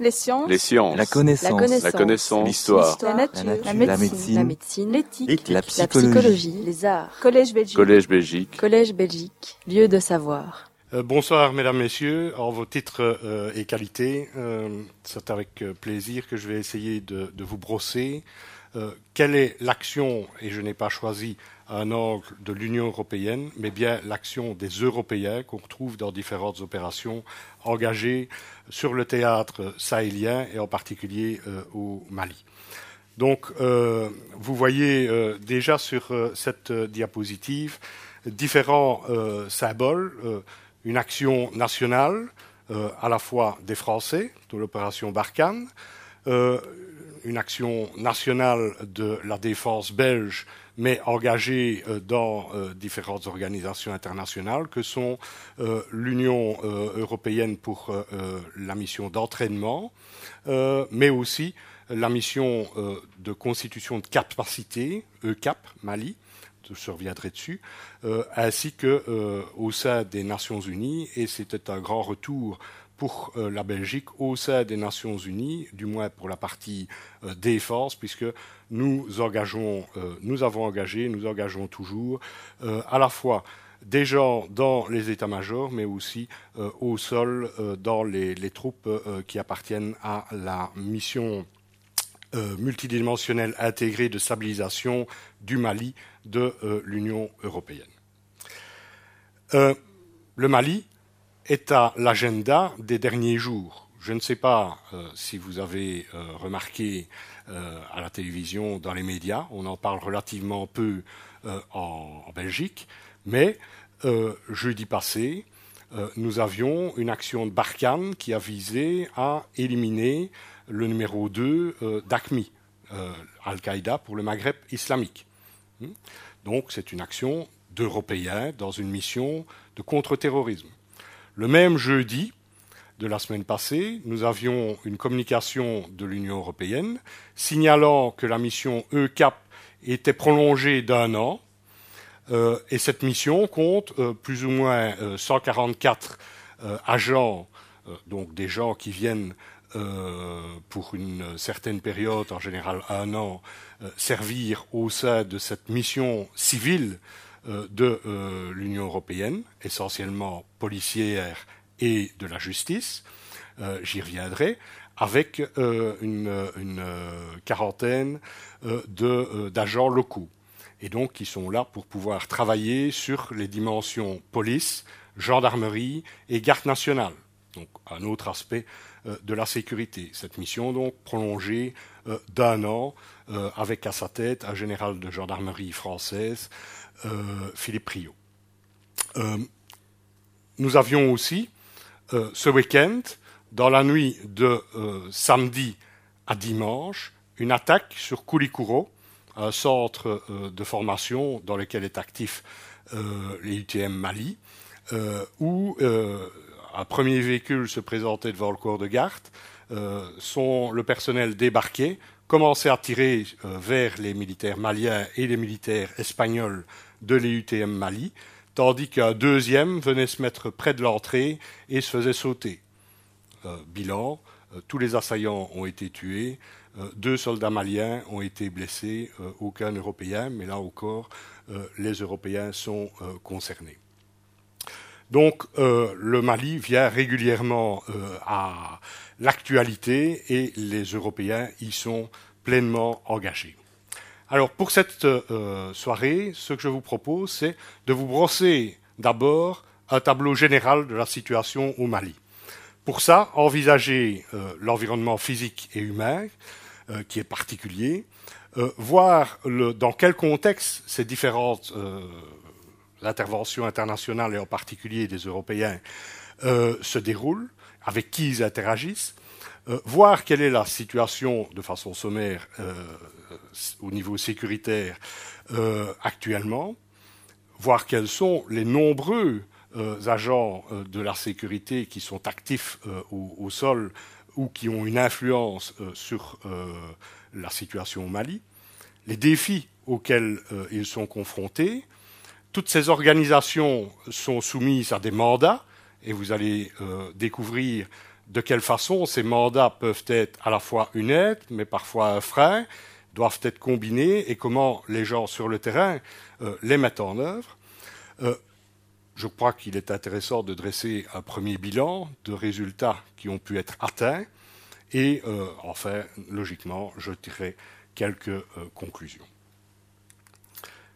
Les sciences. Les sciences. La connaissance. La connaissance. La. L'histoire. La nature. La nature. La La médecine. La. L'éthique. La La psychologie. Les arts. Collège Belgique. Collège Belgique. Collège Belgique. Lieu de savoir. Euh, bonsoir, mesdames, messieurs. En vos titres euh, et qualités, euh, c'est avec plaisir que je vais essayer de, de vous brosser. Euh, quelle est l'action, et je n'ai pas choisi un angle de l'Union européenne, mais bien l'action des Européens qu'on retrouve dans différentes opérations engagées sur le théâtre sahélien et en particulier euh, au Mali. Donc, euh, vous voyez déjà sur cette diapositive différents symboles, une action nationale à la fois des Français, de l'opération Barkhane, une action nationale de la défense belge, mais engagée euh, dans euh, différentes organisations internationales, que sont euh, l'Union européenne pour la mission d'entraînement, mais aussi la mission de constitution de capacité, ECAP, Mali, je reviendrai dessus, ainsi que au sein des Nations Unies, et c'était un grand retour pour euh, la Belgique au sein des Nations Unies, du moins pour la partie euh, défense, puisque nous engageons, euh, nous avons engagé, nous engageons toujours à la fois des gens dans les états-majors, mais aussi au sol dans les, troupes qui appartiennent à la mission multidimensionnelle intégrée de stabilisation du Mali de l'Union européenne. Le Mali est à l'agenda des derniers jours. Je ne sais pas euh, si vous avez euh, remarqué euh, à la télévision, dans les médias, on en parle relativement peu en, en Belgique, mais jeudi passé, nous avions une action de Barkhane qui a visé à éliminer le numéro 2 euh, d'ACMI, Al-Qaïda pour le Maghreb islamique. Hmm? Donc c'est une action d'Européens dans une mission de contre-terrorisme. Le même jeudi de la semaine passée, nous avions une communication de l'Union européenne signalant que la mission ECAP était prolongée d'un an. Euh, et cette mission compte euh, plus ou moins euh, 144 euh, agents, donc des gens qui viennent pour une certaine période, en général un an, servir au sein de cette mission civile de euh, l'Union européenne, essentiellement policière et de la justice. Euh, J'y reviendrai avec euh, une, euh, quarantaine euh, euh, d'agents locaux et donc qui sont là pour pouvoir travailler sur les dimensions police, gendarmerie et garde nationale. Donc un autre aspect euh, de la sécurité. Cette mission donc prolongée euh, d'un an euh, avec à sa tête un général de gendarmerie française, euh, Philippe Priot. Euh, nous avions aussi euh, ce week-end, dans la nuit de euh, samedi à dimanche, une attaque sur Koulikoro, un centre euh, de formation dans lequel est actif euh, les UTM Mali, euh, où euh, un premier véhicule se présentait devant le corps de garde, euh, le personnel débarquait, commençait à tirer euh, vers les militaires maliens et les militaires espagnols de l'EUTM Mali, tandis qu'un deuxième venait se mettre près de l'entrée et se faisait sauter. Euh, bilan, euh, tous les assaillants ont été tués, euh, deux soldats maliens ont été blessés, aucun Européen, mais là encore, les Européens sont concernés. Donc le Mali vient régulièrement à l'actualité et les Européens y sont pleinement engagés. Alors pour cette euh, soirée, ce que je vous propose, c'est de vous brosser d'abord un tableau général de la situation au Mali. Pour ça, envisager euh, l'environnement physique et humain, euh, qui est particulier, voir dans quel contexte ces différentes interventions internationales, et en particulier des Européens, se déroulent, avec qui ils interagissent, voir quelle est la situation de façon sommaire euh, au niveau sécuritaire euh, actuellement, voir quels sont les nombreux euh, agents euh, de la sécurité qui sont actifs euh, au, sol ou qui ont une influence euh, sur euh, la situation au Mali, les défis auxquels euh, ils sont confrontés. Toutes ces organisations sont soumises à des mandats et vous allez euh, découvrir de quelle façon ces mandats peuvent être à la fois une aide, mais parfois un frein, doivent être combinés et comment les gens sur le terrain euh, les mettent en œuvre. Euh, je crois qu'il est intéressant de dresser un premier bilan de résultats qui ont pu être atteints et euh, enfin, logiquement, je tirerai quelques conclusions.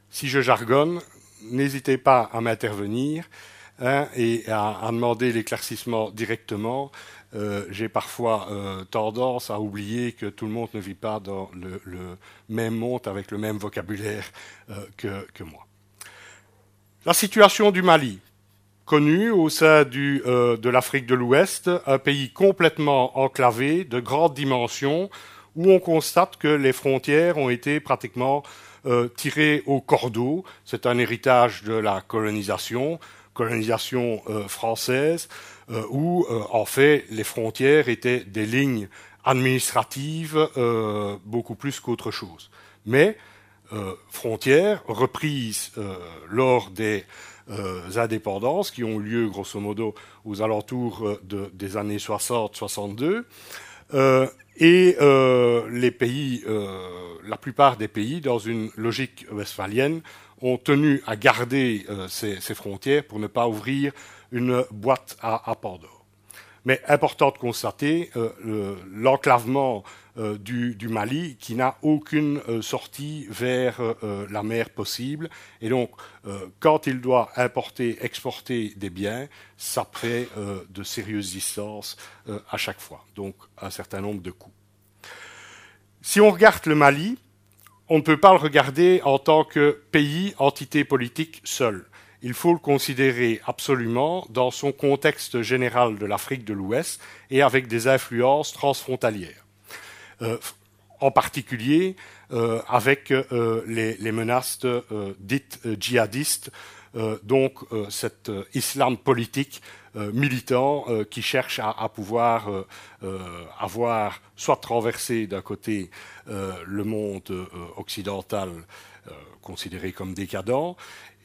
Si je jargonne, n'hésitez pas à m'intervenir hein, et à, demander l'éclaircissement directement. Euh, j'ai parfois euh, tendance à oublier que tout le monde ne vit pas dans le, même monde avec le même vocabulaire euh, que, moi. La situation du Mali, connue au sein de l'Afrique de l'Ouest, un pays complètement enclavé, de grandes dimensions, où on constate que les frontières ont été pratiquement tirées au cordeau. C'est un héritage de la colonisation, colonisation française, où euh, en fait les frontières étaient des lignes administratives euh, beaucoup plus qu'autre chose. Mais frontières reprises lors des indépendances qui ont eu lieu grosso modo aux alentours des années 60-62. et les pays, la plupart des pays, dans une logique westphalienne, ont tenu à garder ces, frontières pour ne pas ouvrir une boîte à, Pandore. Mais important de constater euh, l'enclavement euh, du, Mali qui n'a aucune euh, sortie vers la mer possible. Et donc, quand il doit importer, exporter des biens, ça fait de sérieuses distances à chaque fois. Donc, un certain nombre de coûts. Si on regarde le Mali, on ne peut pas le regarder en tant que pays, entité politique seul il faut le considérer absolument dans son contexte général de l'Afrique de l'Ouest et avec des influences transfrontalières. Euh, en particulier euh, avec euh, les, menaces dites djihadistes, donc cet islam politique militant qui cherche à, à pouvoir avoir soit traversé d'un côté le monde occidental considéré comme décadent,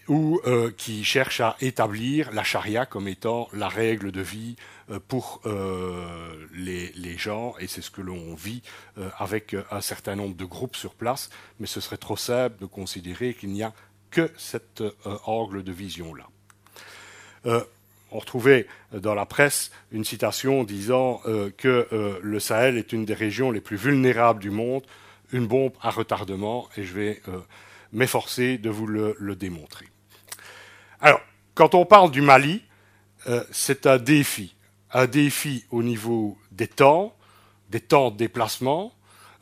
ou euh, qui cherche à établir la charia comme étant la règle de vie euh, pour euh, les, gens, et c'est ce que l'on vit avec un certain nombre de groupes sur place, mais ce serait trop simple de considérer qu'il n'y a que cet angle de vision-là. on retrouvait dans la presse une citation disant que le Sahel est une des régions les plus vulnérables du monde, une bombe à retardement, et je vais m'efforcer de vous le démontrer. Alors, quand on parle du Mali, euh, c'est un défi. Un défi au niveau des temps, des temps de déplacement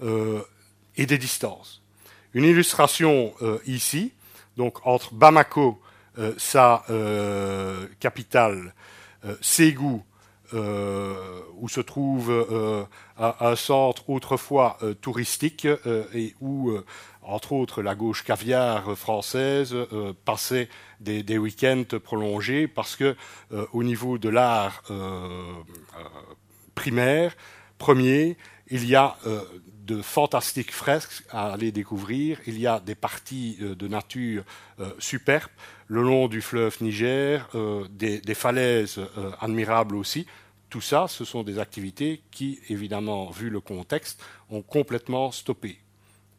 euh, et des distances. Une illustration euh, ici, donc entre Bamako, sa capitale, Ségou, où se trouve un, centre autrefois touristique et où entre autres la gauche caviar française, euh, passait des, week-ends prolongés parce que euh, au niveau de l'art euh, primaire, premier, il y a de fantastiques fresques à aller découvrir. Il y a des parties de nature superbes le long du fleuve Niger, des, des, falaises admirables aussi. Tout ça, ce sont des activités qui, évidemment, vu le contexte, ont complètement stoppé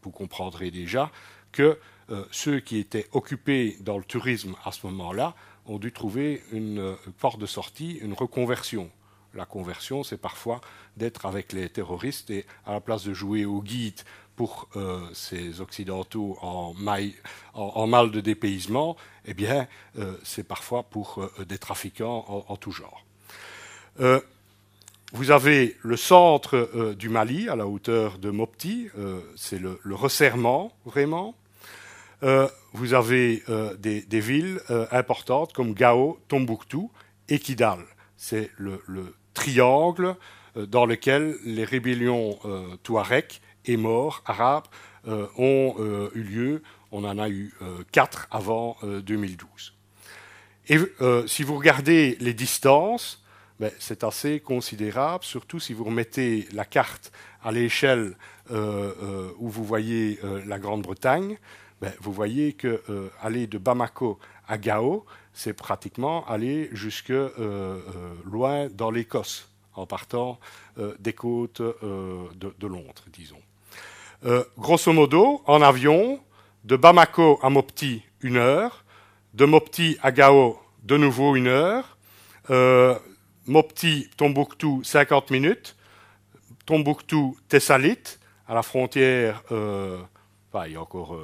vous comprendrez déjà que euh, ceux qui étaient occupés dans le tourisme à ce moment-là ont dû trouver une euh, porte de sortie, une reconversion. La conversion, c'est parfois d'être avec les terroristes et à la place de jouer au guide pour euh, ces Occidentaux en, mal de dépaysement, eh bien, c'est parfois pour des trafiquants en, en tout genre. Vous avez le centre euh, du Mali, à la hauteur de Mopti, euh, c'est le, resserrement vraiment. Euh, vous avez des, villes importantes comme Gao, Tombouctou et Kidal. C'est le, triangle dans lequel les rébellions touareg et morts arabes ont eu lieu. On en a eu quatre avant 2012. Et si vous regardez les distances, c'est assez considérable, surtout si vous remettez la carte à l'échelle euh, euh, où vous voyez euh, la Grande-Bretagne. Ben, vous voyez que aller de Bamako à Gao, c'est pratiquement aller jusque loin dans l'Écosse, en partant des côtes de, Londres, disons. grosso modo, en avion, de Bamako à Mopti, une heure, de Mopti à Gao, de nouveau une heure, Mopti, Tombouctou, 50 minutes, Tombouctou, Thessalite, à la frontière, il y a encore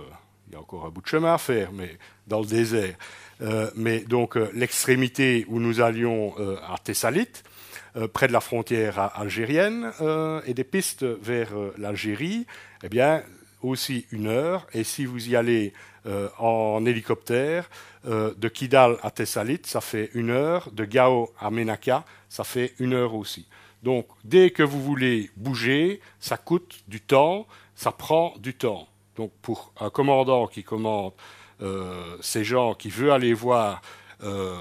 il y a encore un bout de chemin à faire, mais dans le désert. Euh, mais donc euh, l'extrémité où nous allions euh, à Thessalite, près de la frontière algérienne, et des pistes vers l'Algérie, eh bien aussi une heure. Et si vous y allez en hélicoptère, de Kidal à Thessalite, ça fait une heure. De Gao à Menaka, ça fait une heure aussi. Donc dès que vous voulez bouger, ça coûte du temps, ça prend du temps. Donc pour un commandant qui commande euh, ces gens, qui veut aller voir euh,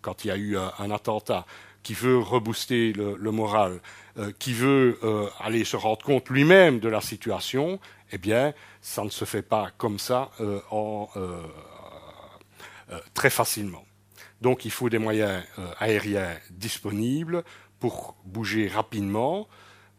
quand il y a eu un, attentat, qui veut rebooster le, moral, euh, qui veut aller se rendre compte lui-même de la situation, eh bien, ça ne se fait pas comme ça très facilement. Donc il faut des moyens aériens disponibles pour bouger rapidement,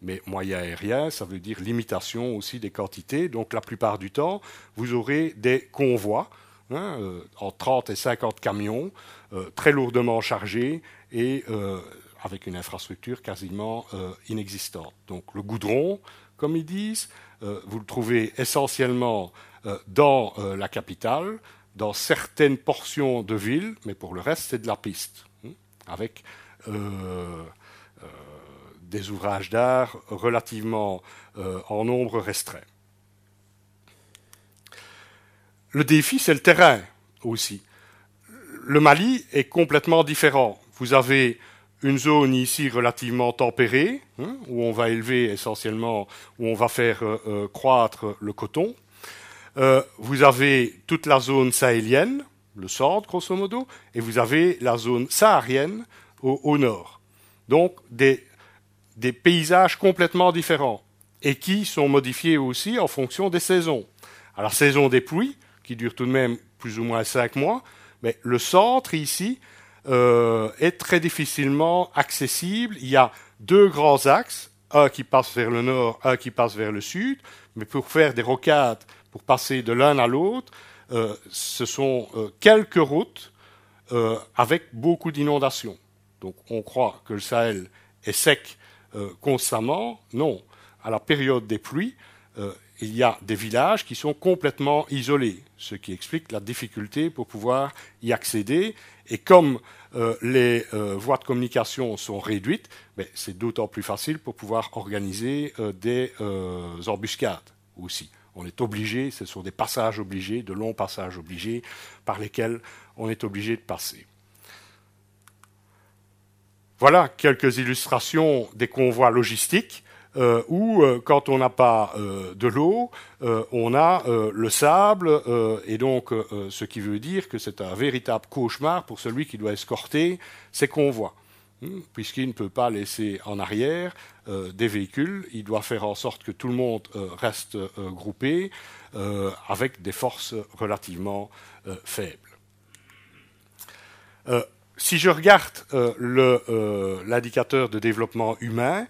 mais moyen aérien, ça veut dire limitation aussi des quantités. Donc la plupart du temps, vous aurez des convois hein, euh, en 30 et 50 camions, euh, très lourdement chargés et euh, avec une infrastructure quasiment inexistante. Donc le goudron, comme ils disent, vous le trouvez essentiellement dans la capitale, dans certaines portions de ville, mais pour le reste, c'est de la piste, hein, avec des ouvrages d'art relativement euh, en nombre restreint. Le défi, c'est le terrain aussi. Le Mali est complètement différent. Vous avez une zone ici relativement tempérée, hein, où on va élever essentiellement, où on va faire euh, euh, croître le coton. vous avez toute la zone sahélienne, le centre grosso modo, et vous avez la zone saharienne au, au nord. Donc des des paysages complètement différents et qui sont modifiés aussi en fonction des saisons. À la saison des pluies, qui dure tout de même plus ou moins cinq mois, mais le centre ici euh, est très difficilement accessible. Il y a deux grands axes, un qui passe vers le nord, un qui passe vers le sud, mais pour faire des rocades, pour passer de l'un à l'autre, euh, ce sont euh, quelques routes avec beaucoup d'inondations. Donc on croit que le Sahel est sec constamment. Non. À la période des pluies, il y a des villages qui sont complètement isolés, ce qui explique la difficulté pour pouvoir y accéder. Et comme euh, les voies de communication sont réduites, c'est d'autant plus facile pour pouvoir organiser des embuscades aussi. On est obligé, ce sont des passages obligés, de longs passages obligés par lesquels on est obligé de passer. Voilà quelques illustrations des convois logistiques euh, où, euh, quand on n'a pas euh, de l'eau, on a le sable, et donc ce qui veut dire que c'est un véritable cauchemar pour celui qui doit escorter ces convois, hmm, puisqu'il ne peut pas laisser en arrière des véhicules, il doit faire en sorte que tout le monde reste groupé avec des forces relativement faibles. Si je regarde euh, euh, l'indicateur de développement humain,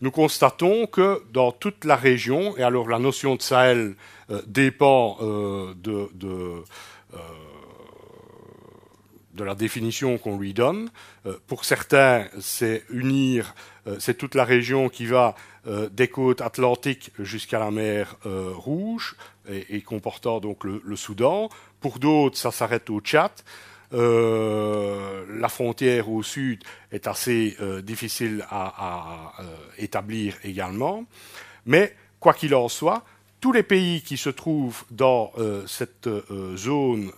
nous constatons que dans toute la région, et alors la notion de Sahel euh, dépend de, de, de, la définition qu'on lui donne. pour certains, c'est unir, c'est toute la région qui va des côtes atlantiques jusqu'à la mer Rouge et, comportant donc le Soudan. Pour d'autres, ça s'arrête au Tchad. Euh, la frontière au sud est assez euh, difficile à, euh, établir également. Mais quoi qu'il en soit, tous les pays qui se trouvent dans cette zone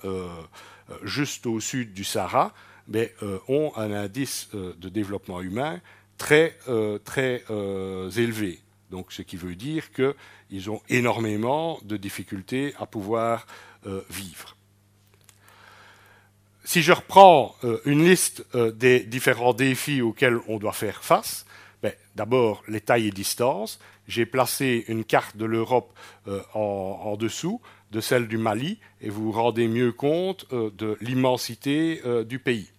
juste au sud du Sahara mais, ont un indice de développement humain très, élevé. Ce qui veut dire qu'ils ont énormément de difficultés à pouvoir vivre si je reprends euh, une liste euh, des différents défis auxquels on doit faire face, ben, d'abord les tailles et distances. J'ai placé une carte de l'Europe euh, en, dessous de celle du Mali et vous vous rendez mieux compte de l'immensité du pays.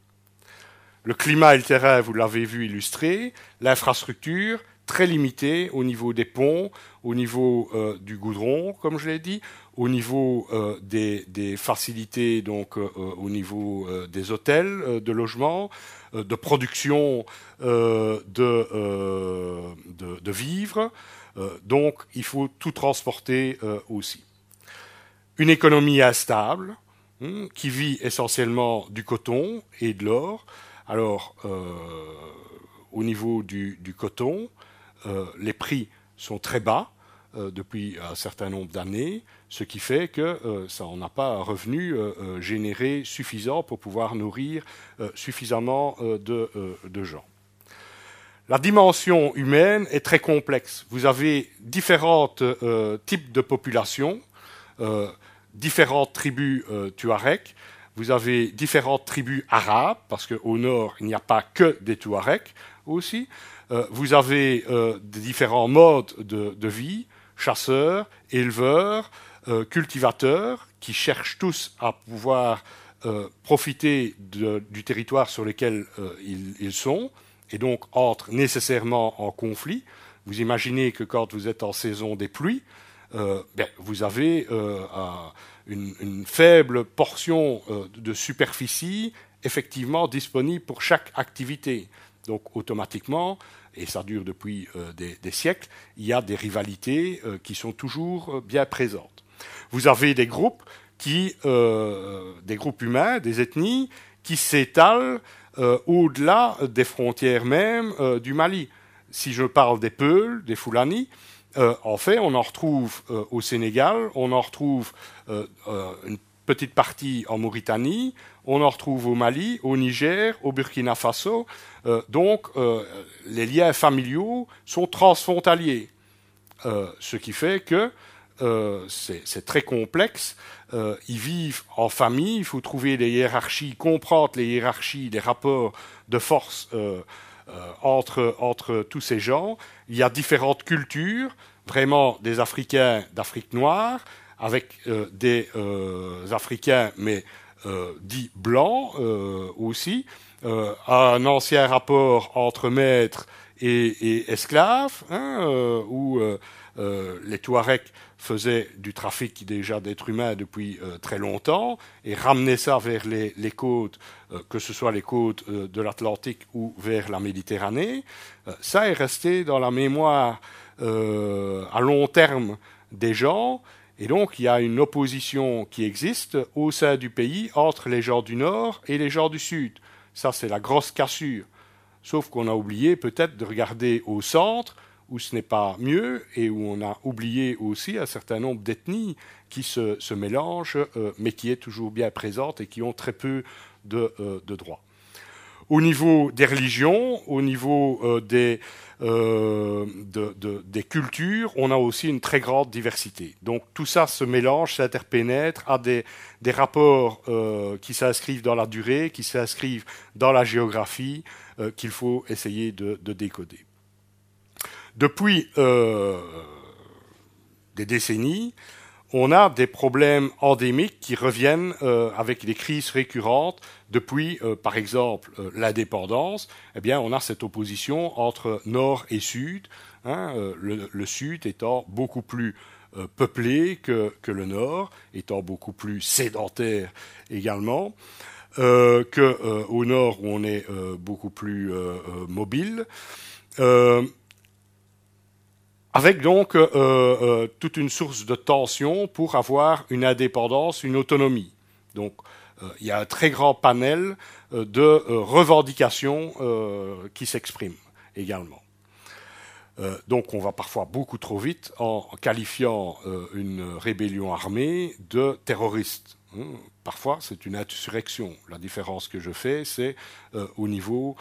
Le climat et le terrain, vous l'avez vu illustré. L'infrastructure, très limitée au niveau des ponts, au niveau euh, du goudron, comme je l'ai dit, au niveau euh, des, facilités, donc euh, au niveau des hôtels, de logements, de production de, de, vivres. donc il faut tout transporter aussi. Une économie instable, hein, qui vit essentiellement du coton et de l'or. Alors, au niveau du, du coton, les prix sont très bas euh, depuis un certain nombre d'années, ce qui fait que euh, ça n'a pas un revenu généré suffisant pour pouvoir nourrir suffisamment de, gens. La dimension humaine est très complexe. Vous avez différents types de populations, différentes tribus Tuareg, vous avez différentes tribus arabes, parce qu'au nord, il n'y a pas que des Touaregs aussi. Euh, vous avez euh, des différents modes de, vie, chasseurs, éleveurs, euh, cultivateurs, qui cherchent tous à pouvoir profiter du territoire sur lequel ils, sont, et donc entrent nécessairement en conflit. Vous imaginez que quand vous êtes en saison des pluies, ben, vous avez une, une, faible portion de superficie effectivement disponible pour chaque activité. Donc automatiquement, et ça dure depuis euh, des, siècles, il y a des rivalités euh, qui sont toujours euh, bien présentes. Vous avez des groupes qui, des groupes humains, des ethnies, qui s'étalent au-delà des frontières même du Mali. Si je parle des Peuls, des Fulani, en fait, on en retrouve au Sénégal, on en retrouve une petite partie en Mauritanie, on en retrouve au Mali, au Niger, au Burkina Faso. Euh, donc, euh, les liens familiaux sont transfrontaliers, euh, ce qui fait que c'est très complexe. ils vivent en famille, il faut trouver des hiérarchies, comprendre les hiérarchies, les rapports de force entre, entre tous ces gens. Il y a différentes cultures, vraiment des Africains d'Afrique noire, avec des Africains, mais euh, dit blanc euh, aussi, euh, un ancien rapport entre maître et, et esclave, hein, où les Touaregs faisaient du trafic déjà d'êtres humains depuis très longtemps et ramenaient ça vers les côtes, que ce soit les côtes de l'Atlantique ou vers la Méditerranée. ça est resté dans la mémoire à long terme des gens et donc, il y a une opposition qui existe au sein du pays entre les gens du Nord et les gens du Sud. Ça, c'est la grosse cassure. Sauf qu'on a oublié peut-être de regarder au centre, où ce n'est pas mieux, et où on a oublié aussi un certain nombre d'ethnies qui se, mélangent, euh, mais qui est toujours bien présente et qui ont très peu de, euh, de droits. Au niveau des religions, au niveau euh, des, euh, des cultures, on a aussi une très grande diversité. Donc tout ça se mélange, s'interpénètre, a des, des rapports euh, qui s'inscrivent dans la durée, qui s'inscrivent dans la géographie, qu'il faut essayer de, décoder. Depuis des décennies, on a des problèmes endémiques qui reviennent euh, avec des crises récurrentes depuis, euh, par exemple, euh, l'indépendance. Eh bien, on a cette opposition entre Nord et Sud, hein, le, Sud étant beaucoup plus peuplé que, que, le Nord, étant beaucoup plus sédentaire également. que au nord où on est beaucoup plus mobile avec donc euh, euh, toute une source de tension pour avoir une indépendance, une autonomie. Donc euh, il y a un très grand panel de revendications qui s'expriment également. donc on va parfois beaucoup trop vite en qualifiant une rébellion armée de terroriste. Hein, parfois, c'est une insurrection. La différence que je fais, c'est au niveau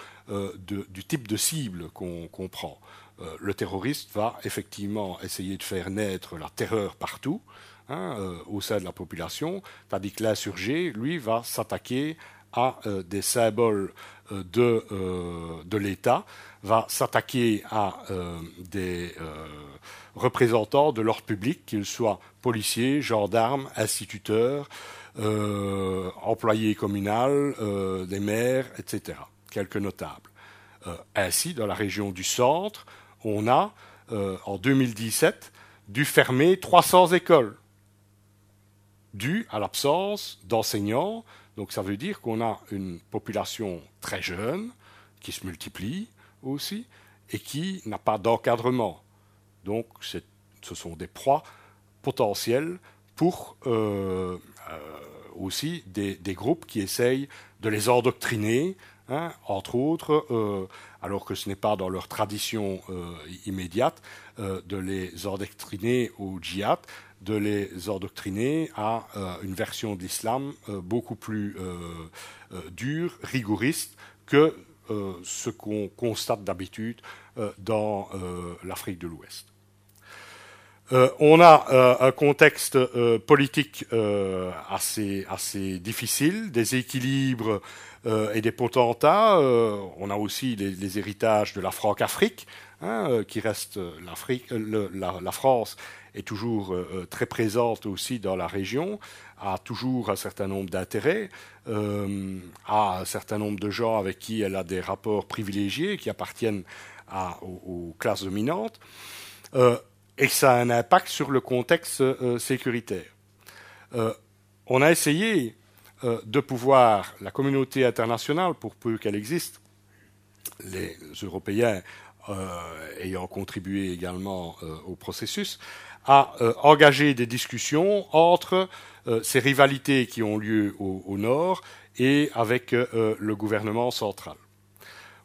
du type de cible qu'on prend. Euh, le terroriste va effectivement essayer de faire naître la terreur partout, hein, euh, au sein de la population, tandis que l'insurgé, lui, va s'attaquer à euh, des symboles de, de l'État, va s'attaquer à des représentants de l'ordre public, qu'ils soient policiers, gendarmes, instituteurs, employés communaux, des maires, etc. quelques notables. ainsi, dans la région du centre, on a, en 2017, dû fermer 300 écoles, dû à l'absence d'enseignants. Donc ça veut dire qu'on a une population très jeune, qui se multiplie aussi, et qui n'a pas d'encadrement. Donc ce sont des proies potentielles pour euh, euh, aussi des, groupes qui essayent de les endoctriner, hein, entre autres, euh, alors que ce n'est pas dans leur tradition immédiate, de les endoctriner au djihad, de les endoctriner à une version d'islam beaucoup plus dure, rigoriste que ce qu'on constate d'habitude dans l'Afrique de l'Ouest. Euh, on a euh, un contexte euh, politique assez, assez difficile, des équilibres et des potentats. on a aussi les, héritages de la Franc-Afrique, hein, qui reste l'Afrique. La, France est toujours très présente aussi dans la région, a toujours un certain nombre d'intérêts, a un certain nombre de gens avec qui elle a des rapports privilégiés qui appartiennent aux, classes dominantes et que ça a un impact sur le contexte euh, sécuritaire. Euh, on a essayé euh, de pouvoir, la communauté internationale, pour peu qu'elle existe, les Européens ayant contribué également au processus, à engager des discussions entre ces rivalités qui ont lieu au, au nord et avec le gouvernement central.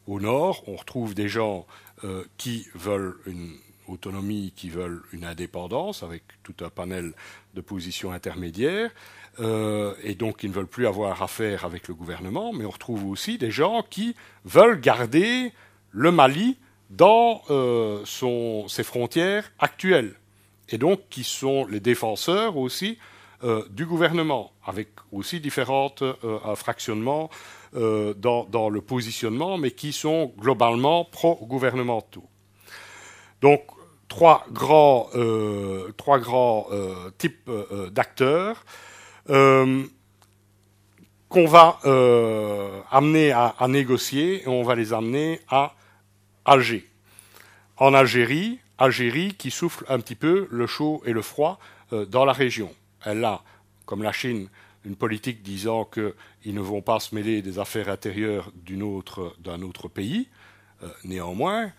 Au nord, on retrouve des gens qui veulent une autonomie qui veulent une indépendance avec tout un panel de positions intermédiaires euh, et donc qui ne veulent plus avoir affaire avec le gouvernement, mais on retrouve aussi des gens qui veulent garder le Mali dans euh, ses frontières actuelles et donc qui sont les défenseurs aussi euh, du gouvernement, avec aussi différents fractionnements dans, dans, le positionnement, mais qui sont globalement pro-gouvernementaux. Donc trois grands, euh, trois grands euh, types euh, d'acteurs qu'on va amener à, négocier et on va les amener à Alger. En Algérie, Algérie qui souffle un petit peu le chaud et le froid dans la région. Elle a, comme la Chine, une politique disant qu'ils ne vont pas se mêler des affaires intérieures d'un autre, autre, pays. néanmoins,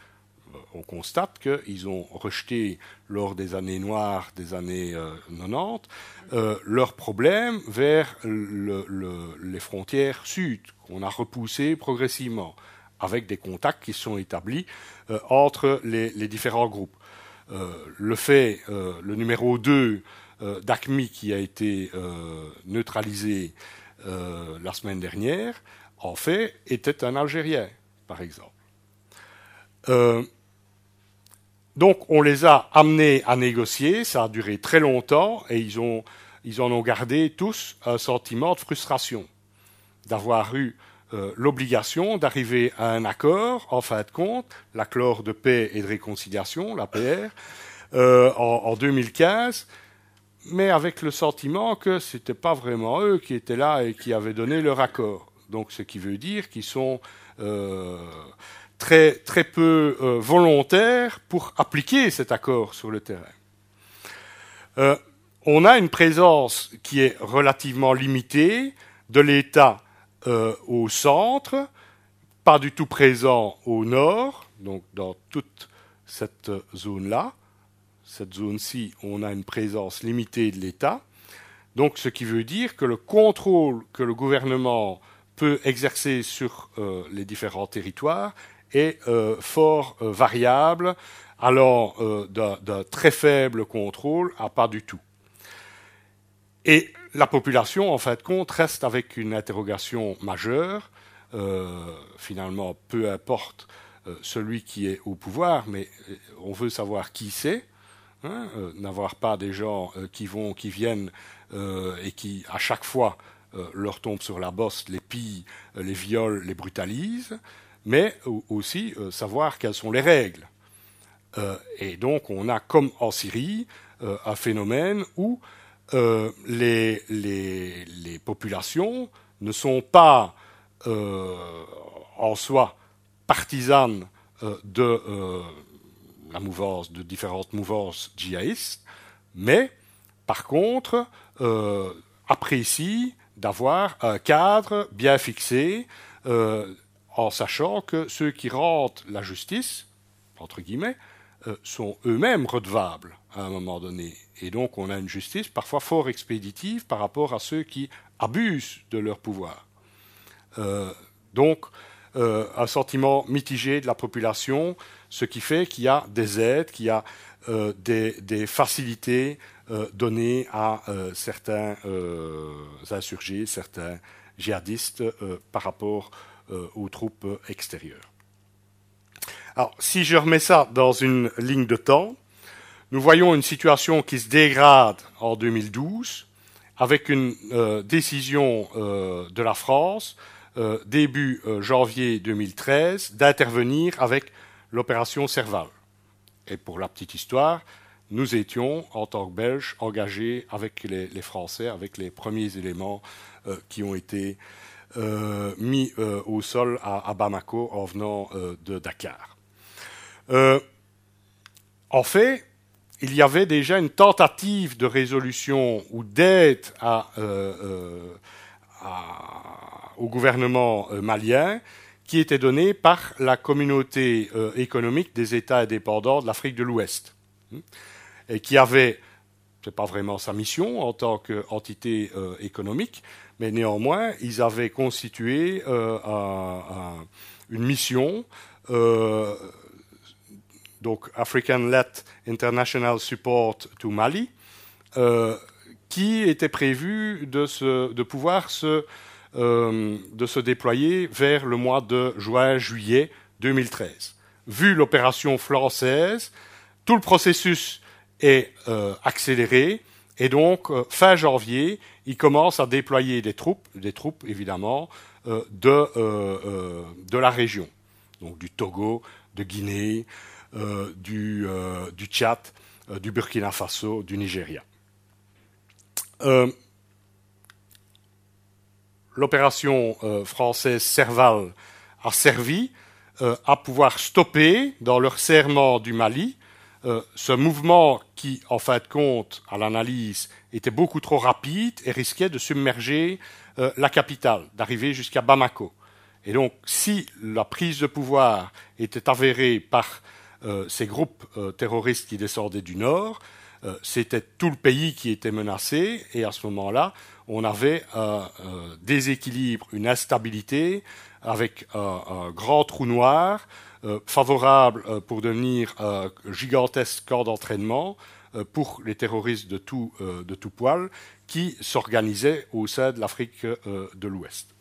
on constate qu'ils ont rejeté, lors des années noires des années 90, euh, euh, leurs problèmes vers les frontières sud, qu'on a repoussé progressivement, avec des contacts qui sont établis euh, entre les, différents groupes. le fait, le numéro 2 d'ACMI qui a été neutralisé la semaine dernière, en fait, était un Algérien, par exemple. Donc on les a amenés à négocier, ça a duré très longtemps et ils, en ont gardé tous un sentiment de frustration, d'avoir eu euh, l'obligation d'arriver à un accord, en fin de compte, l'accord de paix et de réconciliation, l'APR, euh, en, en, 2015, mais avec le sentiment que ce n'était pas vraiment eux qui étaient là et qui avaient donné leur accord. Donc ce qui veut dire qu'ils sont euh, très, très peu euh, volontaires pour appliquer cet accord sur le terrain. Euh, on a une présence qui est relativement limitée de l'État euh, au centre, pas du tout présent au nord, donc dans toute cette zone-là. Cette zone-ci, on a une présence limitée de l'État. Donc, ce qui veut dire que le contrôle que le gouvernement peut exercer sur les différents territoires est euh, fort euh, variable, allant euh, d'un très faible contrôle à pas du tout. Et la population, en fin de compte, reste avec une interrogation majeure. finalement, peu importe celui qui est au pouvoir, mais on veut savoir qui c'est. Hein, n'avoir pas des gens qui vont, qui viennent et qui, à chaque fois, leur tombent sur la bosse, les pillent, les violent, les brutalisent mais aussi euh, savoir quelles sont les règles. Euh, et donc on a, comme en Syrie, euh, un phénomène où les, les, populations ne sont pas en soi partisane de la mouvance, de différentes mouvances djihadistes, mais par contre apprécie d'avoir un cadre bien fixé, en sachant que ceux qui rendent la justice, entre guillemets, sont eux-mêmes redevables à un moment donné. Et donc on a une justice parfois fort expéditive par rapport à ceux qui abusent de leur pouvoir. Euh, donc euh, un sentiment mitigé de la population, ce qui fait qu'il y a des aides, qu'il y a euh, des, facilités données à certains insurgés, certains djihadistes par rapport aux troupes extérieures. Alors, si je remets ça dans une ligne de temps, nous voyons une situation qui se dégrade en 2012 avec une euh, décision euh, de la France euh, début janvier 2013 d'intervenir avec l'opération Serval. Et pour la petite histoire, nous étions, en tant que Belges, engagés avec les, Français, avec les premiers éléments qui ont été mis au sol à, Bamako en venant de Dakar. en fait, il y avait déjà une tentative de résolution ou d'aide euh, euh, au gouvernement euh, malien qui était donnée par la communauté économique des États indépendants de l'Afrique de l'Ouest, hein, et qui avait, ce n'est pas vraiment sa mission en tant qu'entité économique, mais néanmoins, ils avaient constitué une mission donc African-led International Support to Mali, euh, qui était prévu de, pouvoir se, euh, de se déployer vers le mois de juin-juillet 2013. Vu l'opération française, tout le processus est euh, accéléré et donc fin janvier, il commence à déployer des troupes, des troupes évidemment, de, de la région, donc du Togo, de Guinée, euh, du, euh, du, Tchad, euh, du Burkina Faso, du Nigeria. L'opération française Serval a servi à pouvoir stopper dans leur serment du Mali ce mouvement qui, en fin de compte, à l'analyse, était beaucoup trop rapide et risquait de submerger la capitale, d'arriver jusqu'à Bamako. Et donc, si la prise de pouvoir était avérée par euh, ces groupes euh, terroristes qui descendaient du nord, euh, c'était tout le pays qui était menacé, et à ce moment-là, on avait un déséquilibre, une instabilité, avec un, grand trou noir, favorable pour devenir un gigantesque corps d'entraînement pour les terroristes de tout, poil, qui s'organisaient au sein de l'Afrique de l'Ouest,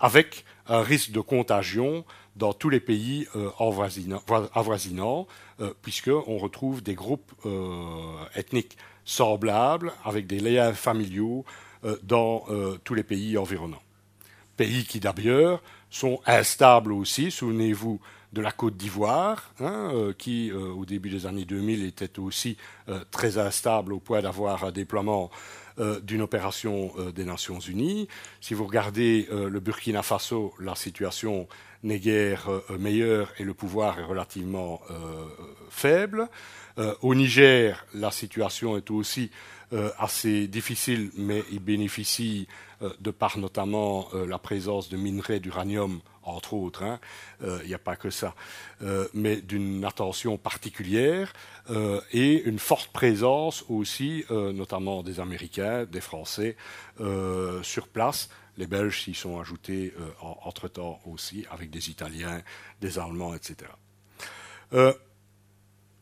avec un risque de contagion dans tous les pays euh, avoisinants, euh, puisqu'on retrouve des groupes euh, ethniques semblables, avec des liens familiaux dans tous les pays environnants. Pays qui d'ailleurs sont instables aussi, souvenez-vous de la Côte d'Ivoire, hein, qui au début des années 2000 était aussi très instable au point d'avoir un déploiement d'une opération des Nations Unies. Si vous regardez le Burkina Faso, la situation n'est guère euh, meilleur et le pouvoir est relativement euh, faible. Euh, au Niger, la situation est aussi assez difficile, mais il bénéficie de par notamment la présence de minerais d'uranium, entre autres, hein. il n'y a pas que ça, mais d'une attention particulière et une forte présence aussi, notamment des Américains, des Français, sur place, les Belges s'y sont ajoutés euh, entre-temps aussi, avec des Italiens, des Allemands, etc. Euh,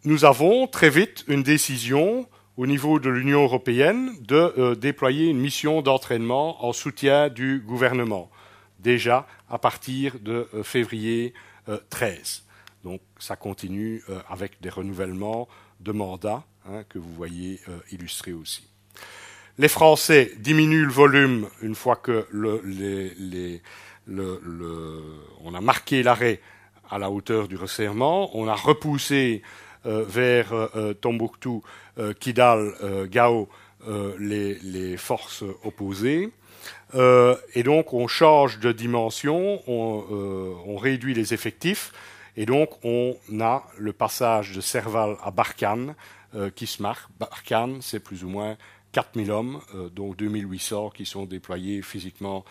nous avons très vite une décision au niveau de l'Union européenne de euh, déployer une mission d'entraînement en soutien du gouvernement, déjà à partir de février 13. Donc ça continue avec des renouvellements de mandats hein, que vous voyez illustrés aussi. Les Français diminuent le volume une fois que on a marqué l'arrêt à la hauteur du resserrement. On a repoussé euh, vers euh, Tombouctou, euh, Kidal, Gao les, forces opposées. et donc on change de dimension, on, réduit les effectifs, et donc on a le passage de Serval à Barkhane qui se marque. Barkhane, c'est plus ou moins 4000 hommes, dont 2800 qui sont déployés physiquement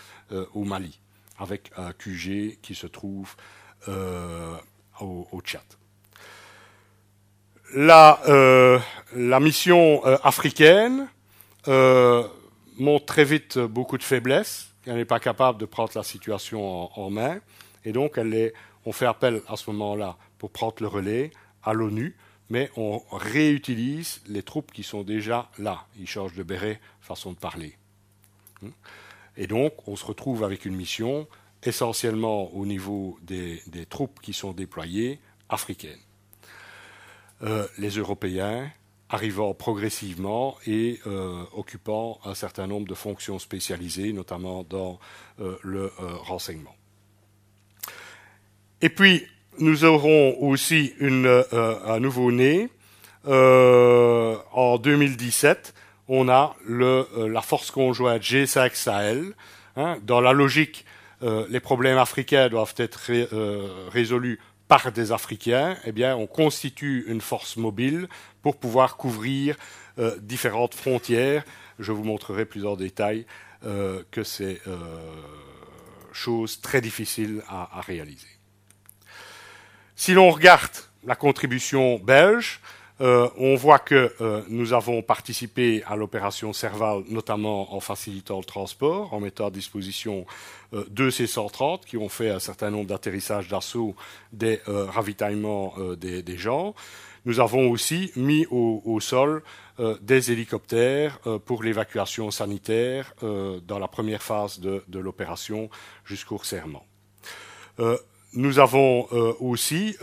au Mali, avec un QG qui se trouve au Tchad. Euh, la, mission euh, africaine euh, montre très vite beaucoup de faiblesses. Elle n'est pas capable de prendre la situation en, main. Et donc, on fait appel à ce moment-là pour prendre le relais à l'ONU, mais on réutilise les troupes qui sont déjà là. Ils changent de béret, façon de parler. Et donc, on se retrouve avec une mission essentiellement au niveau des troupes qui sont déployées africaines. Euh, les Européens arrivant progressivement et euh, occupant un certain nombre de fonctions spécialisées, notamment dans euh, le renseignement. Et puis, nous aurons aussi un nouveau-né. en 2017, on a la force conjointe G5 Sahel. Hein. dans la logique, les problèmes africains doivent être résolus par des Africains, eh bien, on constitue une force mobile pour pouvoir couvrir euh, différentes frontières. Je vous montrerai plus en détail euh, que c'est euh, chose très difficile à, réaliser. Si l'on regarde la contribution belge, on voit que nous avons participé à l'opération Serval, notamment en facilitant le transport, en mettant à disposition euh, deux C-130 qui ont fait un certain nombre d'atterrissages d'assaut des euh, ravitaillements euh, des, gens. Nous avons aussi mis au, sol des hélicoptères pour l'évacuation sanitaire dans la première phase de, l'opération jusqu'au resserrement. nous avons aussi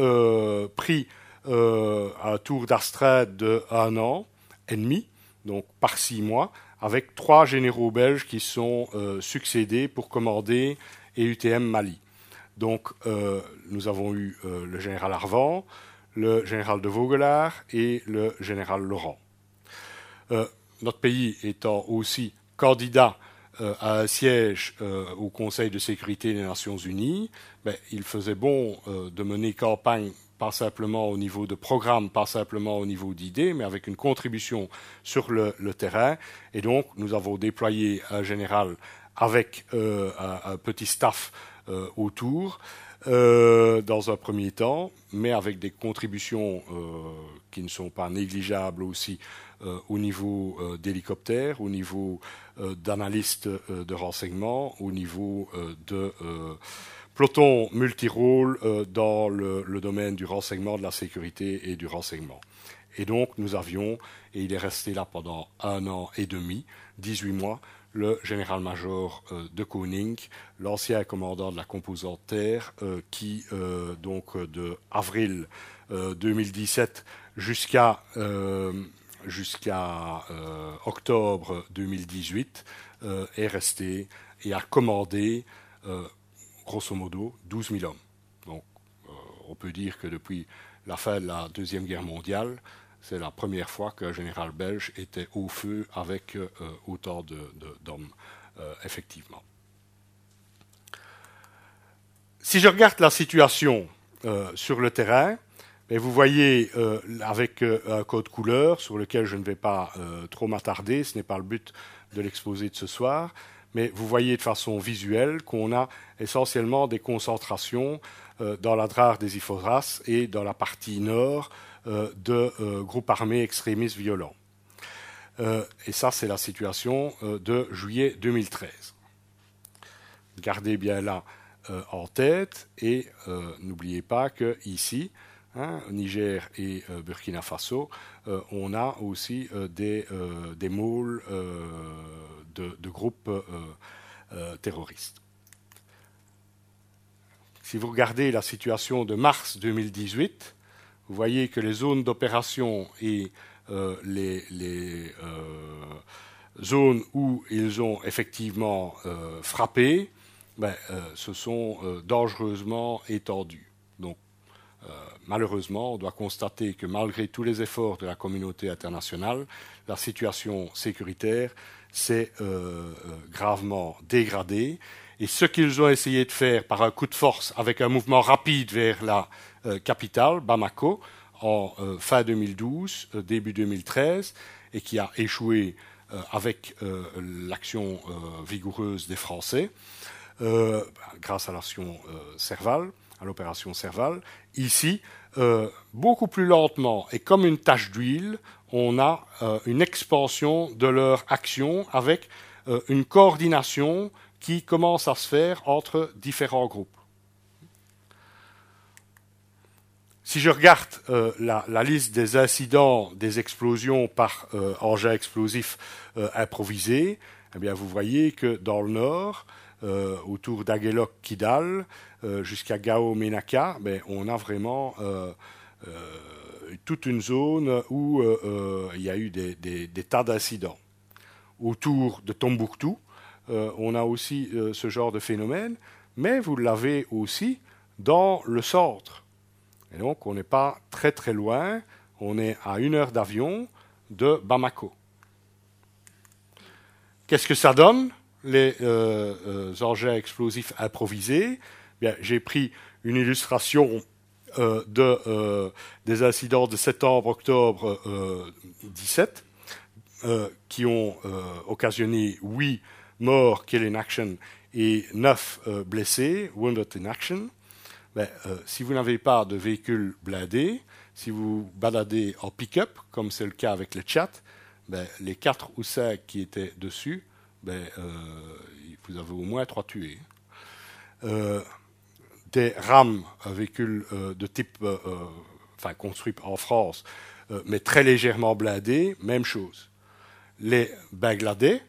pris un tour d'astreinte de un an et demi, donc par six mois, avec trois généraux belges qui sont euh, succédés pour commander EUTM Mali. Donc, euh, nous avons eu euh, le général Arvan, le général de Vogelaar et le général Laurent. notre pays étant aussi candidat à un siège au Conseil de sécurité des Nations Unies, ben, il faisait bon de mener campagne pas simplement au niveau de programme, pas simplement au niveau d'idées, mais avec une contribution sur le, terrain. Et donc, nous avons déployé un général avec euh, un, petit staff euh, autour, euh, dans un premier temps, mais avec des contributions qui ne sont pas négligeables aussi au niveau d'hélicoptères, au niveau d'analystes de renseignement, au niveau de peloton multirôle euh, dans le, domaine du renseignement, de la sécurité et du renseignement. Et donc, nous avions, et il est resté là pendant un an et demi, 18 mois, le général-major euh, de Koning, l'ancien commandant de la composante terre, euh, qui, donc, de avril 2017 jusqu'à jusqu'à octobre 2018, est resté et a commandé grosso modo 12 000 hommes. Donc, euh, on peut dire que depuis la fin de la Deuxième Guerre mondiale, c'est la première fois qu'un général belge était au feu avec euh, autant d'hommes, euh, effectivement. Si je regarde la situation sur le terrain, ben, vous voyez avec un code couleur sur lequel je ne vais pas trop m'attarder, ce n'est pas le but de l'exposé de ce soir, mais vous voyez de façon visuelle qu'on a essentiellement des concentrations euh, dans la drare des Iphoras et dans la partie nord euh, de euh, groupes armés extrémistes violents. et ça, c'est la situation de juillet 2013. Gardez bien là en tête et n'oubliez pas que ici, hein, Niger et Burkina Faso, on a aussi des, des môles de, groupes euh, euh, terroristes. Si vous regardez la situation de mars 2018, vous voyez que les zones d'opération et euh, les, zones où ils ont effectivement frappé ben, se sont dangereusement étendues. Donc, malheureusement, on doit constater que malgré tous les efforts de la communauté internationale, la situation sécuritaire s'est gravement dégradée. Et ce qu'ils ont essayé de faire par un coup de force, avec un mouvement rapide vers la capitale, Bamako, en fin 2012, début 2013, et qui a échoué euh, avec euh, l'action euh, vigoureuse des Français, grâce à l'action Serval, à l'opération Serval. Ici, beaucoup plus lentement et comme une tache d'huile, on a une expansion de leur action avec une coordination qui commence à se faire entre différents groupes. Si je regarde euh, la, liste des incidents des explosions par euh, engins explosifs euh, improvisés, eh vous voyez que dans le nord, autour d'Aguelok Kidal, jusqu'à Gao Menaka, ben, on a vraiment toute une zone où il y a eu des, des tas d'incidents. Autour de Tombouctou, on a aussi ce genre de phénomène, mais vous l'avez aussi dans le centre et donc, on n'est pas très très loin, on est à une heure d'avion de Bamako. Qu'est-ce que ça donne, les euh, euh, engins explosifs improvisés J'ai pris une illustration euh, de, des incidents de septembre-octobre 17 qui ont occasionné 8 morts kill in action et 9 blessés, wounded in action. Euh, si vous n'avez pas de véhicule blindé, si vous baladez en pick-up, comme c'est le cas avec le chat, ben, les 4 ou 5 qui étaient dessus, ben, euh, vous avez au moins 3 tués. Euh, des rames, un véhicule de type, enfin construit en France, mais très légèrement blindé, même chose. Les Bangladais,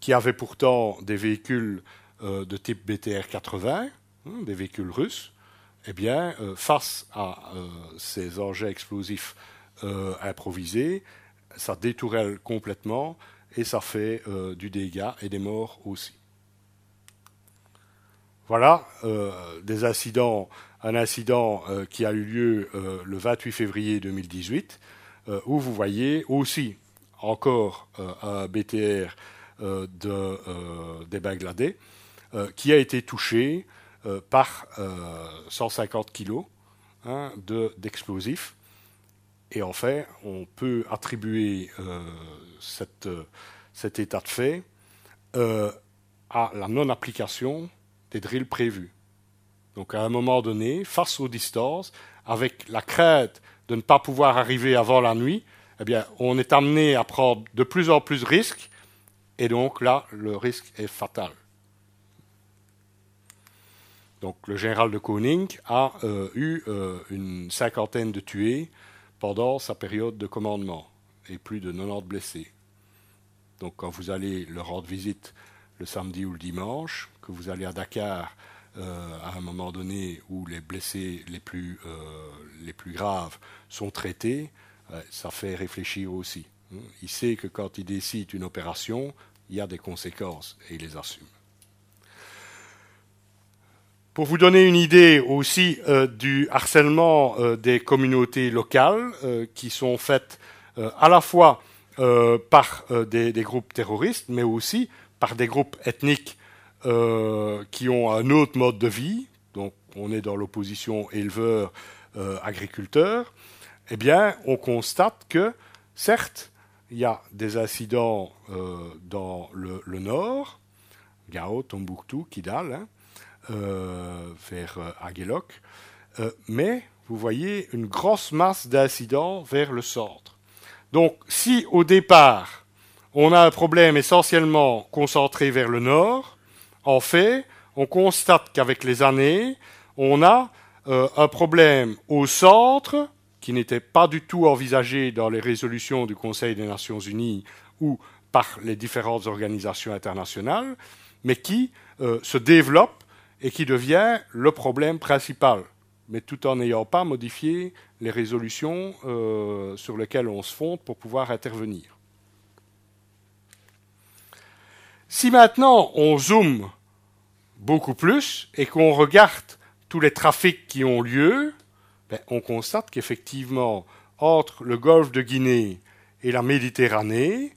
qui avaient pourtant des véhicules de type BTR 80, hein, des véhicules russes, eh bien, euh, face à euh, ces engins explosifs euh, improvisés, ça détourelle complètement et ça fait du dégât et des morts aussi. Voilà des incidents, un incident qui a eu lieu le 28 février 2018, où vous voyez aussi encore un BTR de, des Bangladais qui a été touché euh, par 150 euh, kilos hein, d'explosifs. Et en fait, on peut attribuer euh, cette, cet état de fait à la non-application des drills prévus. Donc à un moment donné, face aux distances, avec la crainte de ne pas pouvoir arriver avant la nuit, eh bien, on est amené à prendre de plus en plus de risques, et donc là, le risque est fatal. Donc le général de Koning a euh, eu euh, une cinquantaine de tués pendant sa période de commandement et plus de 90 blessés. Donc quand vous allez leur rendre visite le samedi ou le dimanche, que vous allez à Dakar euh, à un moment donné où les blessés les plus, les plus graves sont traités, ça fait réfléchir aussi. Il sait que quand il décide une opération, il y a des conséquences et il les assume. Pour vous donner une idée aussi euh, du harcèlement euh, des communautés locales euh, qui sont faites à la fois par des, groupes terroristes, mais aussi par des groupes ethniques qui ont un autre mode de vie, donc on est dans l'opposition éleveur-agriculteur, eh bien on constate que certes, il y a des incidents dans le, nord, Gao, Tombouctou, Kidal, hein, euh, vers euh, Aguelok. Euh, mais vous voyez une grosse masse d'incidents vers le centre. Donc si au départ on a un problème essentiellement concentré vers le nord, en fait, on constate qu'avec les années, on a un problème au centre qui n'était pas du tout envisagé dans les résolutions du Conseil des Nations Unies ou par les différentes organisations internationales, mais qui se développe et qui devient le problème principal, mais tout en n'ayant pas modifié les résolutions euh, sur lesquelles on se fonde pour pouvoir intervenir. Si maintenant on zoome beaucoup plus et qu'on regarde tous les trafics qui ont lieu, ben, on constate qu'effectivement, entre le golfe de Guinée et la Méditerranée,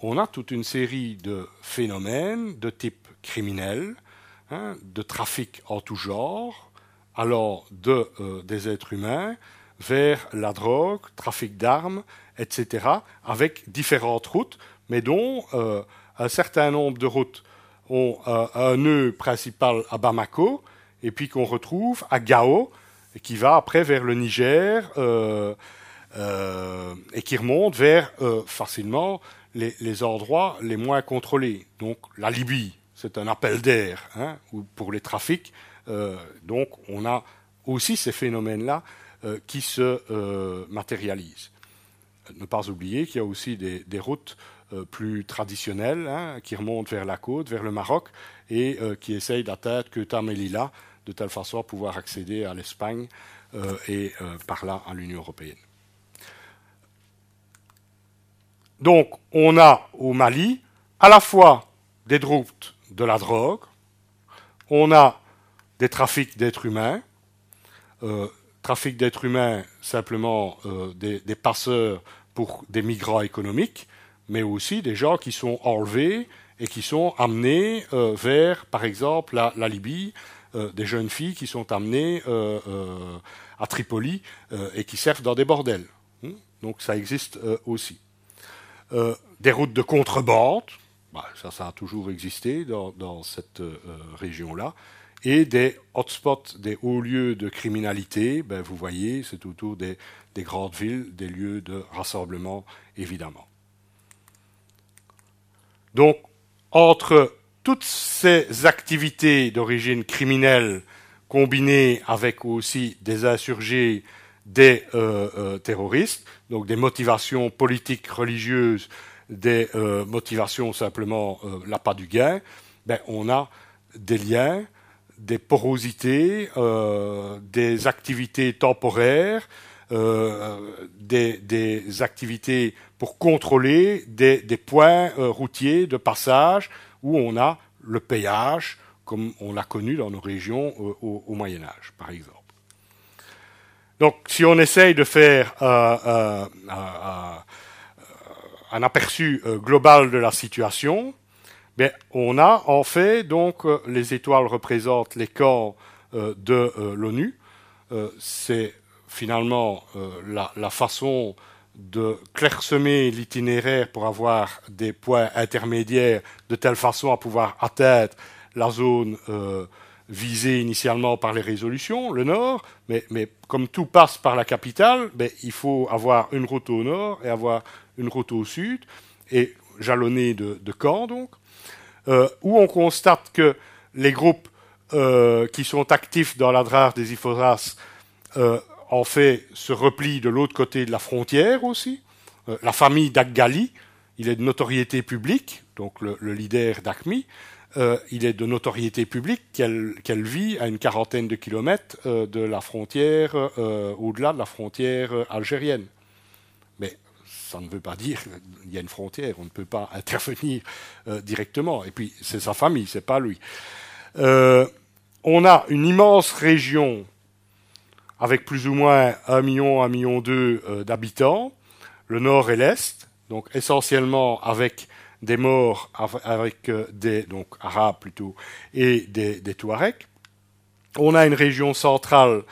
on a toute une série de phénomènes de type criminel, hein, de trafic en tout genre, alors de, euh, des êtres humains vers la drogue, trafic d'armes, etc., avec différentes routes, mais dont euh, un certain nombre de routes ont euh, un nœud principal à Bamako, et puis qu'on retrouve à Gao, et qui va après vers le Niger, et qui remonte vers facilement les, endroits les moins contrôlés. Donc la Libye, c'est un appel d'air hein, pour les trafics. donc on a aussi ces phénomènes-là euh, qui se euh, matérialisent. Ne pas oublier qu'il y a aussi des, routes euh, plus traditionnelles hein, qui remontent vers la côte, vers le Maroc, et qui essayent d'atteindre Ceuta Melilla, de telle façon à pouvoir accéder à l'Espagne et par là à l'Union européenne. Donc, on a au Mali à la fois des routes de la drogue, on a des trafics d'êtres humains, trafic d'êtres humains, simplement euh, des, passeurs pour des migrants économiques, mais aussi des gens qui sont enlevés et qui sont amenés euh, vers, par exemple, la, Libye, euh, des jeunes filles qui sont amenées à Tripoli et qui servent dans des bordels. Hmm? Donc ça existe aussi. des routes de contrebande, bah, ça, ça a toujours existé dans, cette région-là. Et des hotspots, des hauts lieux de criminalité, ben vous voyez, c'est autour des, grandes villes, des lieux de rassemblement, évidemment. Donc, entre toutes ces activités d'origine criminelle combinées avec aussi des insurgés, des euh, euh, terroristes, donc des motivations politiques, religieuses, des euh, motivations simplement l'appât du gain, ben, on a des liens des porosités, euh, des activités temporaires, euh, des, activités pour contrôler des, points euh, routiers de passage où on a le péage, comme on l'a connu dans nos régions au, au, Moyen Âge, par exemple. Donc, si on essaye de faire un aperçu global de la situation, on a en fait donc euh, les étoiles représentent les camps euh, de euh, l'ONU. c'est finalement la, façon de clairsemer l'itinéraire pour avoir des points intermédiaires de telle façon à pouvoir atteindre la zone visée initialement par les résolutions, le nord, mais, comme tout passe par la capitale, ben, il faut avoir une route au nord et avoir une route au sud, et jalonner de, de camps donc. Euh, où on constate que les groupes euh, qui sont actifs dans la drare des Iphoras euh, en fait se replient de l'autre côté de la frontière aussi. la famille d'Akgali, il est de notoriété publique, donc le, leader d'Akmi, il est de notoriété publique qu'elle vit à une quarantaine de kilomètres de la frontière, au-delà de la frontière algérienne. Mais ça ne veut pas dire qu'il y a une frontière, on ne peut pas intervenir euh, directement. Et puis, c'est sa famille, c'est pas lui. Euh, on a une immense région avec plus ou moins 1 million, 1 million 2 euh, d'habitants, le nord et l'est, donc essentiellement avec des morts, avec des donc arabes plutôt, et des, Touaregs. On a une région centrale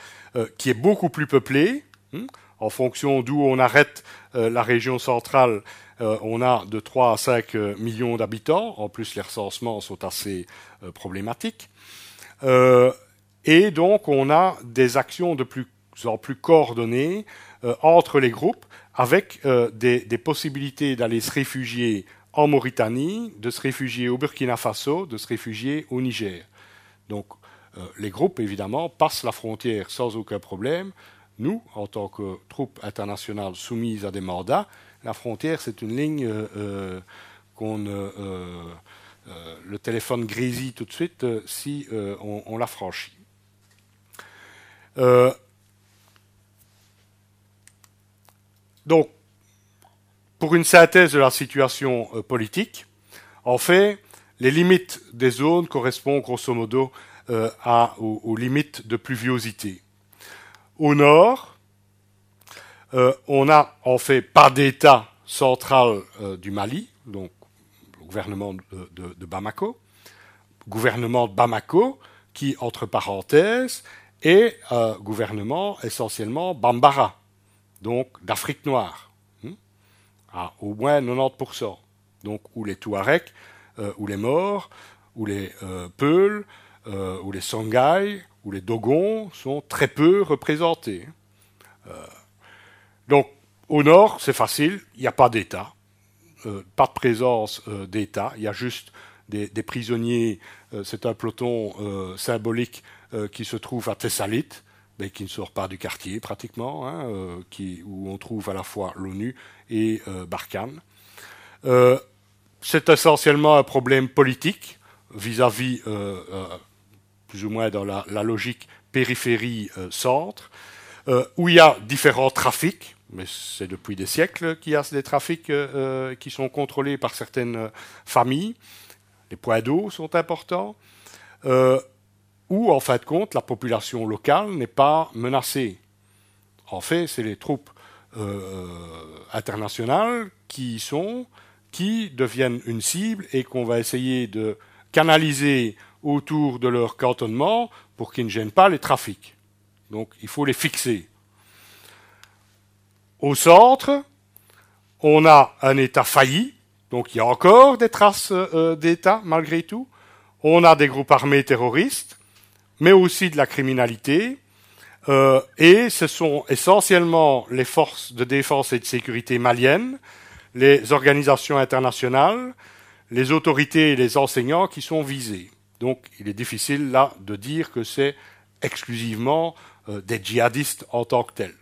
qui est beaucoup plus peuplée. Hein, en fonction d'où on arrête euh, la région centrale, euh, on a de 3 à 5 euh, millions d'habitants. En plus, les recensements sont assez problématiques. et donc, on a des actions de plus en plus coordonnées entre les groupes, avec des, possibilités d'aller se réfugier en Mauritanie, de se réfugier au Burkina Faso, de se réfugier au Niger. Donc, les groupes, évidemment, passent la frontière sans aucun problème nous, en tant que troupes internationales soumises à des mandats, la frontière, c'est une ligne euh, euh, qu'on euh, le téléphone grésille tout de suite si on, la franchit. donc, pour une synthèse de la situation politique, en fait, les limites des zones correspondent grosso modo aux, limites de pluviosité. Au nord, on a en fait pas d'État central du Mali, donc le gouvernement de, Bamako, gouvernement de Bamako, qui, entre parenthèses, est gouvernement essentiellement Bambara, donc d'Afrique noire, à au moins 90%, donc où les Touaregs, euh, ou les Morts, ou les euh, Peuls, euh, ou les Songhai, ou les Dogons sont très peu représentés. donc, au nord, c'est facile, il n'y a pas d'État, pas de présence d'État, il y a juste des, prisonniers, c'est un peloton symbolique qui se trouve à Thessalite, mais qui ne sort pas du quartier pratiquement, hein, qui, où on trouve à la fois l'ONU et Barkhane. c'est essentiellement un problème politique vis-à-vis, plus ou moins dans la, logique périphérie-centre, où il y a différents trafics, mais c'est depuis des siècles qu'il y a des trafics qui sont contrôlés par certaines familles. Les points d'eau sont importants où, en fin de compte, la population locale n'est pas menacée. En fait, c'est les troupes euh, internationales qui y sont, qui deviennent une cible et qu'on va essayer de canaliser autour de leur cantonnement pour qu'ils ne gênent pas les trafics. Donc, il faut les fixer. Au centre, on a un État failli, donc il y a encore des traces euh, d'État malgré tout. On a des groupes armés terroristes mais aussi de la criminalité. Euh, et ce sont essentiellement les forces de défense et de sécurité maliennes, les organisations internationales, les autorités et les enseignants qui sont visés. Donc il est difficile là de dire que c'est exclusivement euh, des djihadistes en tant que tels.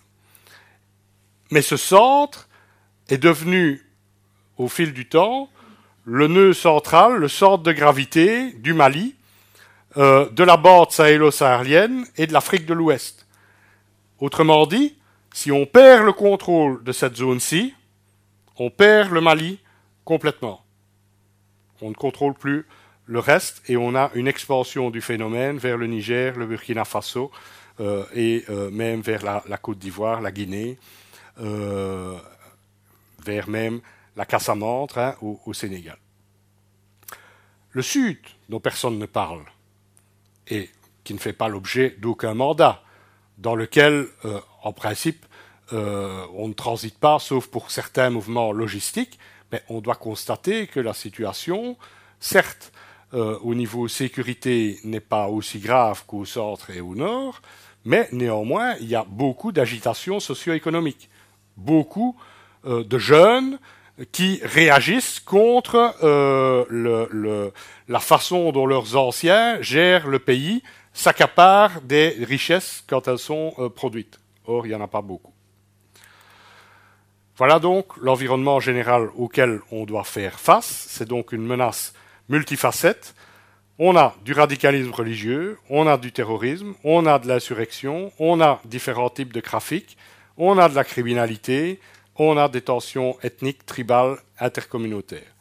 Mais ce centre est devenu, au fil du temps, le nœud central, le centre de gravité du Mali, euh, de la bande sahélo-saharienne et de l'Afrique de l'Ouest. Autrement dit, si on perd le contrôle de cette zone-ci, on perd le Mali complètement. On ne contrôle plus le reste et on a une expansion du phénomène vers le Niger, le Burkina Faso euh, et euh, même vers la, Côte d'Ivoire, la Guinée, vers même la Casamance hein, au Sénégal. Le Sud, dont personne ne parle, et qui ne fait pas l'objet d'aucun mandat, dans lequel, euh, en principe, euh, on ne transite pas, sauf pour certains mouvements logistiques, mais on doit constater que la situation, certes, euh, au niveau sécurité, n'est pas aussi grave qu'au centre et au nord, mais néanmoins, il y a beaucoup d'agitation socio-économique, beaucoup de jeunes qui réagissent contre euh, la façon dont leurs anciens gèrent le pays, s'accaparent des richesses quand elles sont euh, produites. Or, il n'y en a pas beaucoup. Voilà donc l'environnement général auquel on doit faire face. C'est donc une menace multifacette. On a du radicalisme religieux, on a du terrorisme, on a de l'insurrection, on a différents types de trafics, on a de la criminalité, on a des tensions ethniques, tribales, intercommunautaires.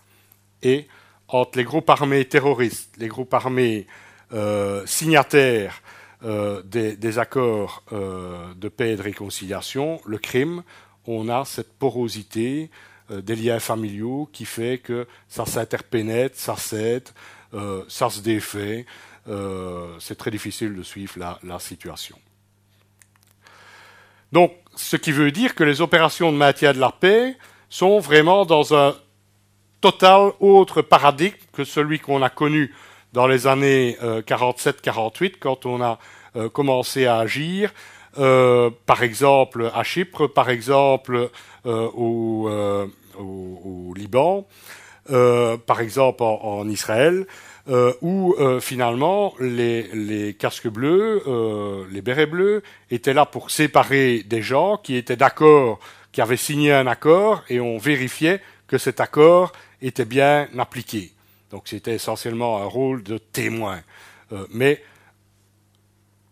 Et entre les groupes armés terroristes, les groupes armés euh, signataires euh, des, accords euh, de paix et de réconciliation, le crime, on a cette porosité des liens familiaux qui fait que ça s'interpénètre, ça s'aide, ça se défait. c'est très difficile de suivre la, la situation. Donc, ce qui veut dire que les opérations de maintien de la paix sont vraiment dans un total autre paradigme que celui qu'on a connu dans les années 47-48 euh, quand on a euh, commencé à agir, euh, par exemple à Chypre, par exemple au, Liban, par exemple en Israël. Euh, où euh, finalement les, casques bleus, euh, les bérets bleus, étaient là pour séparer des gens qui étaient d'accord, qui avaient signé un accord, et on vérifiait que cet accord était bien appliqué. Donc c'était essentiellement un rôle de témoin. mais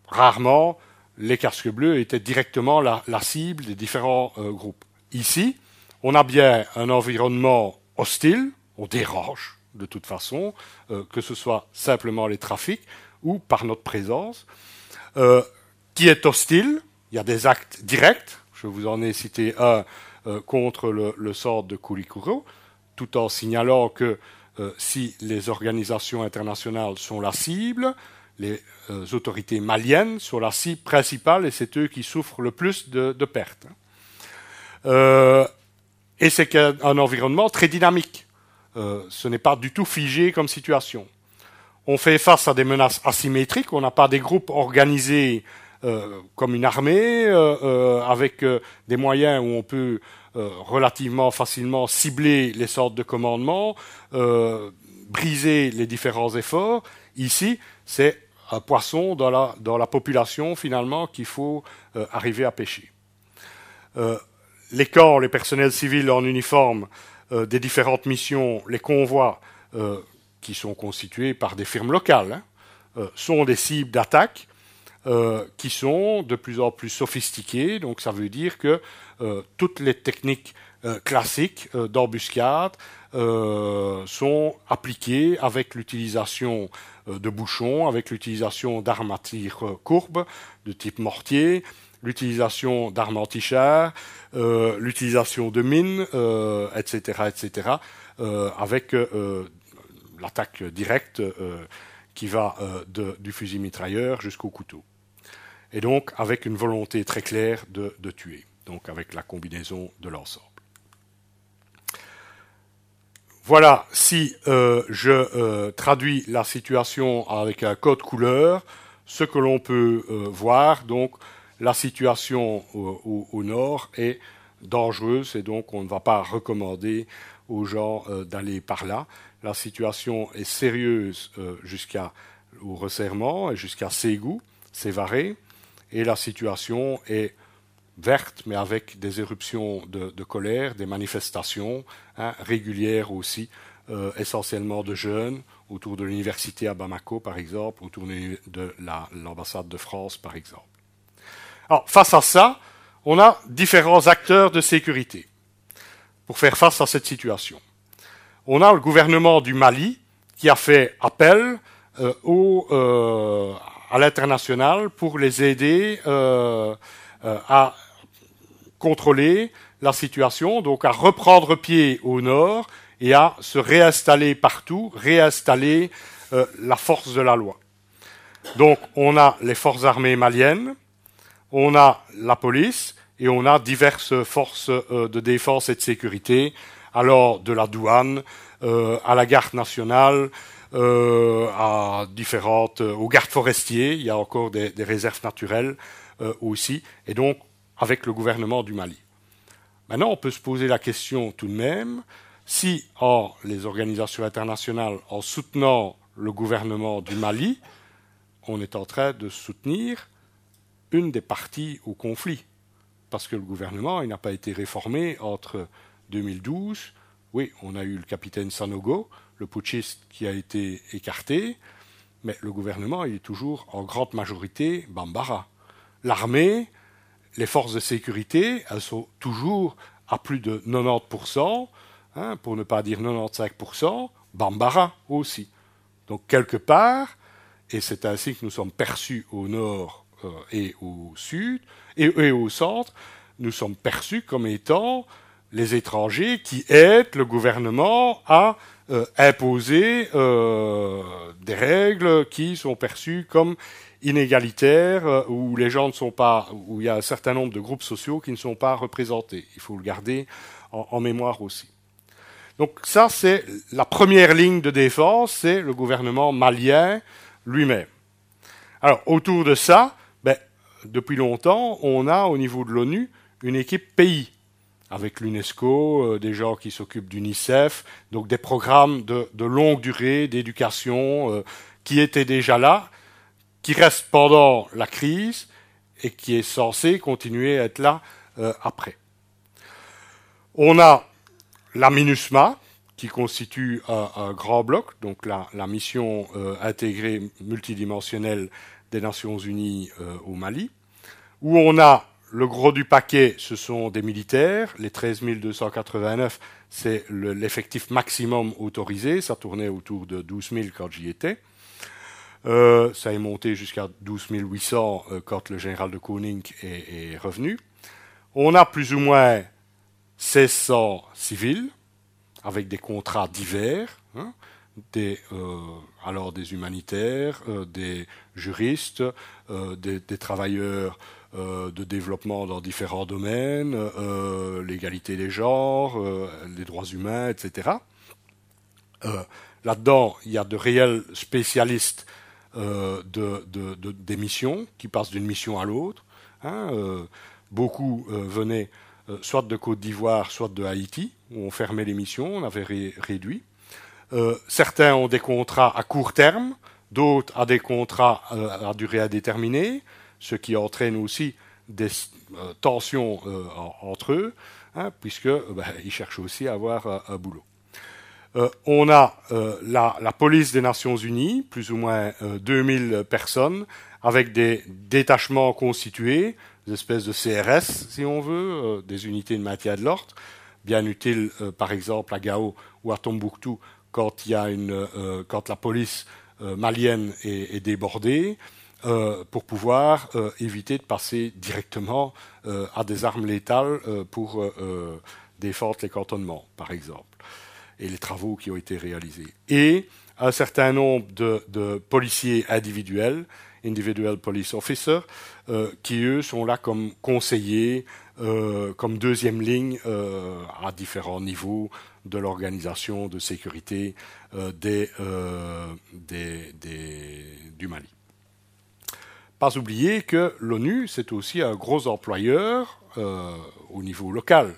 rarement, les casques bleus étaient directement la, la cible des différents groupes. Ici, on a bien un environnement hostile, on dérange, de toute façon, euh, que ce soit simplement les trafics ou par notre présence, euh, qui est hostile, il y a des actes directs. Je vous en ai cité un contre le, sort de Koulikoro, tout en signalant que si les organisations internationales sont la cible, les autorités maliennes sont la cible principale et c'est eux qui souffrent le plus de pertes. et c'est un environnement très dynamique. Ce n'est pas du tout figé comme situation on fait face à des menaces asymétriques, on n'a pas des groupes organisés euh, comme une armée, euh, euh, avec des moyens où on peut relativement facilement cibler les sortes de commandements, briser les différents efforts. Ici, c'est un poisson dans la, dans la population finalement qu'il faut arriver à pêcher. les corps, les personnels civils en uniforme des différentes missions, les convois, qui sont constitués par des firmes locales, hein, euh, sont des cibles d'attaque euh, qui sont de plus en plus sophistiquées. Donc ça veut dire que euh, toutes les techniques classiques d'embuscade sont appliquées avec l'utilisation de bouchons, avec l'utilisation tir courbes de type mortier, l'utilisation d'armes anti-chars, l'utilisation de mines, etc., etc., avec l'attaque directe euh, qui va euh, du fusil mitrailleur jusqu'au couteau. Et donc avec une volonté très claire de, tuer, donc avec la combinaison de l'ensemble. Voilà, si euh, je traduis la situation avec un code couleur, ce que l'on peut voir, donc la situation au, nord est dangereuse et donc on ne va pas recommander aux gens d'aller par là la situation est sérieuse euh, jusqu'à au resserrement et jusqu'à Ségou, Sévaré, et la situation est verte, mais avec des éruptions de, colère, des manifestations hein, régulières aussi, euh, essentiellement de jeunes, autour de l'université à Bamako, par exemple, autour de l'ambassade de France, par exemple. Alors, face à ça, on a différents acteurs de sécurité pour faire face à cette situation on a le gouvernement du Mali qui a fait appel euh, euh, à l'international pour les aider euh, à contrôler la situation, donc à reprendre pied au nord et à se réinstaller partout, réinstaller la force de la loi. Donc on a les forces armées maliennes, on a la police et on a diverses forces de défense et de sécurité. Alors de la douane euh, à la garde nationale, euh, à différentes, euh, aux gardes forestiers, il y a encore des, réserves naturelles aussi, et donc avec le gouvernement du Mali. Maintenant, on peut se poser la question tout de même, si en les organisations internationales, en soutenant le gouvernement du Mali, on est en train de soutenir une des parties au conflit. Parce que le gouvernement n'a pas été réformé entre 2012, oui, on a eu le capitaine Sanogo, le putschiste qui a été écarté, mais le gouvernement est toujours en grande majorité Bambara. L'armée, les forces de sécurité, elles sont toujours à plus de 90%, hein, pour ne pas dire 95%, Bambara aussi. Donc quelque part, et c'est ainsi que nous sommes perçus au nord et au sud, et, au centre, nous sommes perçus comme étant les étrangers qui aident le gouvernement à euh, imposer euh, des règles qui sont perçues comme inégalitaires, euh, où les gens ne sont pas, où il y a un certain nombre de groupes sociaux qui ne sont pas représentés. Il faut le garder en, mémoire aussi. Donc ça, c'est la première ligne de défense, c'est le gouvernement malien lui-même. Alors autour de ça, depuis longtemps, on a au niveau de l'ONU une équipe pays avec l'UNESCO, euh, des gens qui s'occupent d'UNICEF, donc des programmes de, longue durée d'éducation euh, qui étaient déjà là, qui restent pendant la crise et qui est censé continuer à être là euh, après. On a la MINUSMA, qui constitue un, grand bloc, donc la, la mission intégrée multidimensionnelle des Nations Unies au Mali, où on a le gros du paquet, ce sont des militaires. Les 13 289, c'est l'effectif maximum autorisé. Ça tournait autour de 12 000 quand j'y étais. ça est monté jusqu'à 12 800 quand le général de Koning est, est, revenu. On a plus ou moins 1600 civils avec des contrats divers. Hein, des, euh, alors des humanitaires, euh, des juristes, euh, des, travailleurs de développement dans différents domaines, l'égalité des genres, les droits humains, etc. Là-dedans, il y a de réels spécialistes de, des missions qui passent d'une mission à l'autre. Hein, beaucoup venaient soit de Côte d'Ivoire, soit de Haïti, où on fermait les missions, on avait réduit. Euh, certains ont des contrats à court terme, d'autres à des contrats euh, à durée indéterminée, ce qui entraîne aussi des euh, tensions entre eux, hein, ils cherchent aussi à avoir un boulot. on a la, la, police des Nations Unies, plus ou moins 2000 personnes, avec des détachements constitués, des espèces de CRS, si on veut, des unités de maintien de l'ordre, bien utiles, par exemple, à Gao ou à Tombouctou quand, il y a une, euh, quand la police euh, malienne est, débordée, euh, pour pouvoir éviter de passer directement à des armes létales pour défendre les cantonnements, par exemple, et les travaux qui ont été réalisés. Et un certain nombre de, de policiers individuels, individual police officers, qui eux sont là comme conseillers, comme deuxième ligne à différents niveaux de l'organisation de sécurité euh, des, euh, des, des, du Mali. Pas oublier que l'ONU, c'est aussi un gros employeur euh, au niveau local.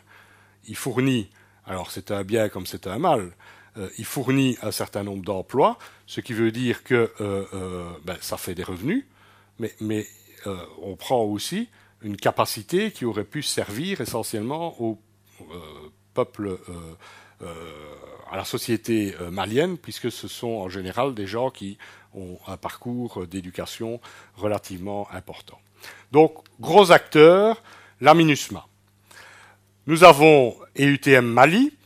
Il fournit, alors c'est un bien comme c'est un mal, il fournit un certain nombre d'emplois, ce qui veut dire que ben, ça fait des revenus, mais, mais on prend aussi une capacité qui aurait pu servir essentiellement au peuple à la société euh, malienne, puisque ce sont en général des gens qui ont un parcours d'éducation relativement important. Donc, gros acteurs, la MINUSMA. Nous avons EUTM Mali,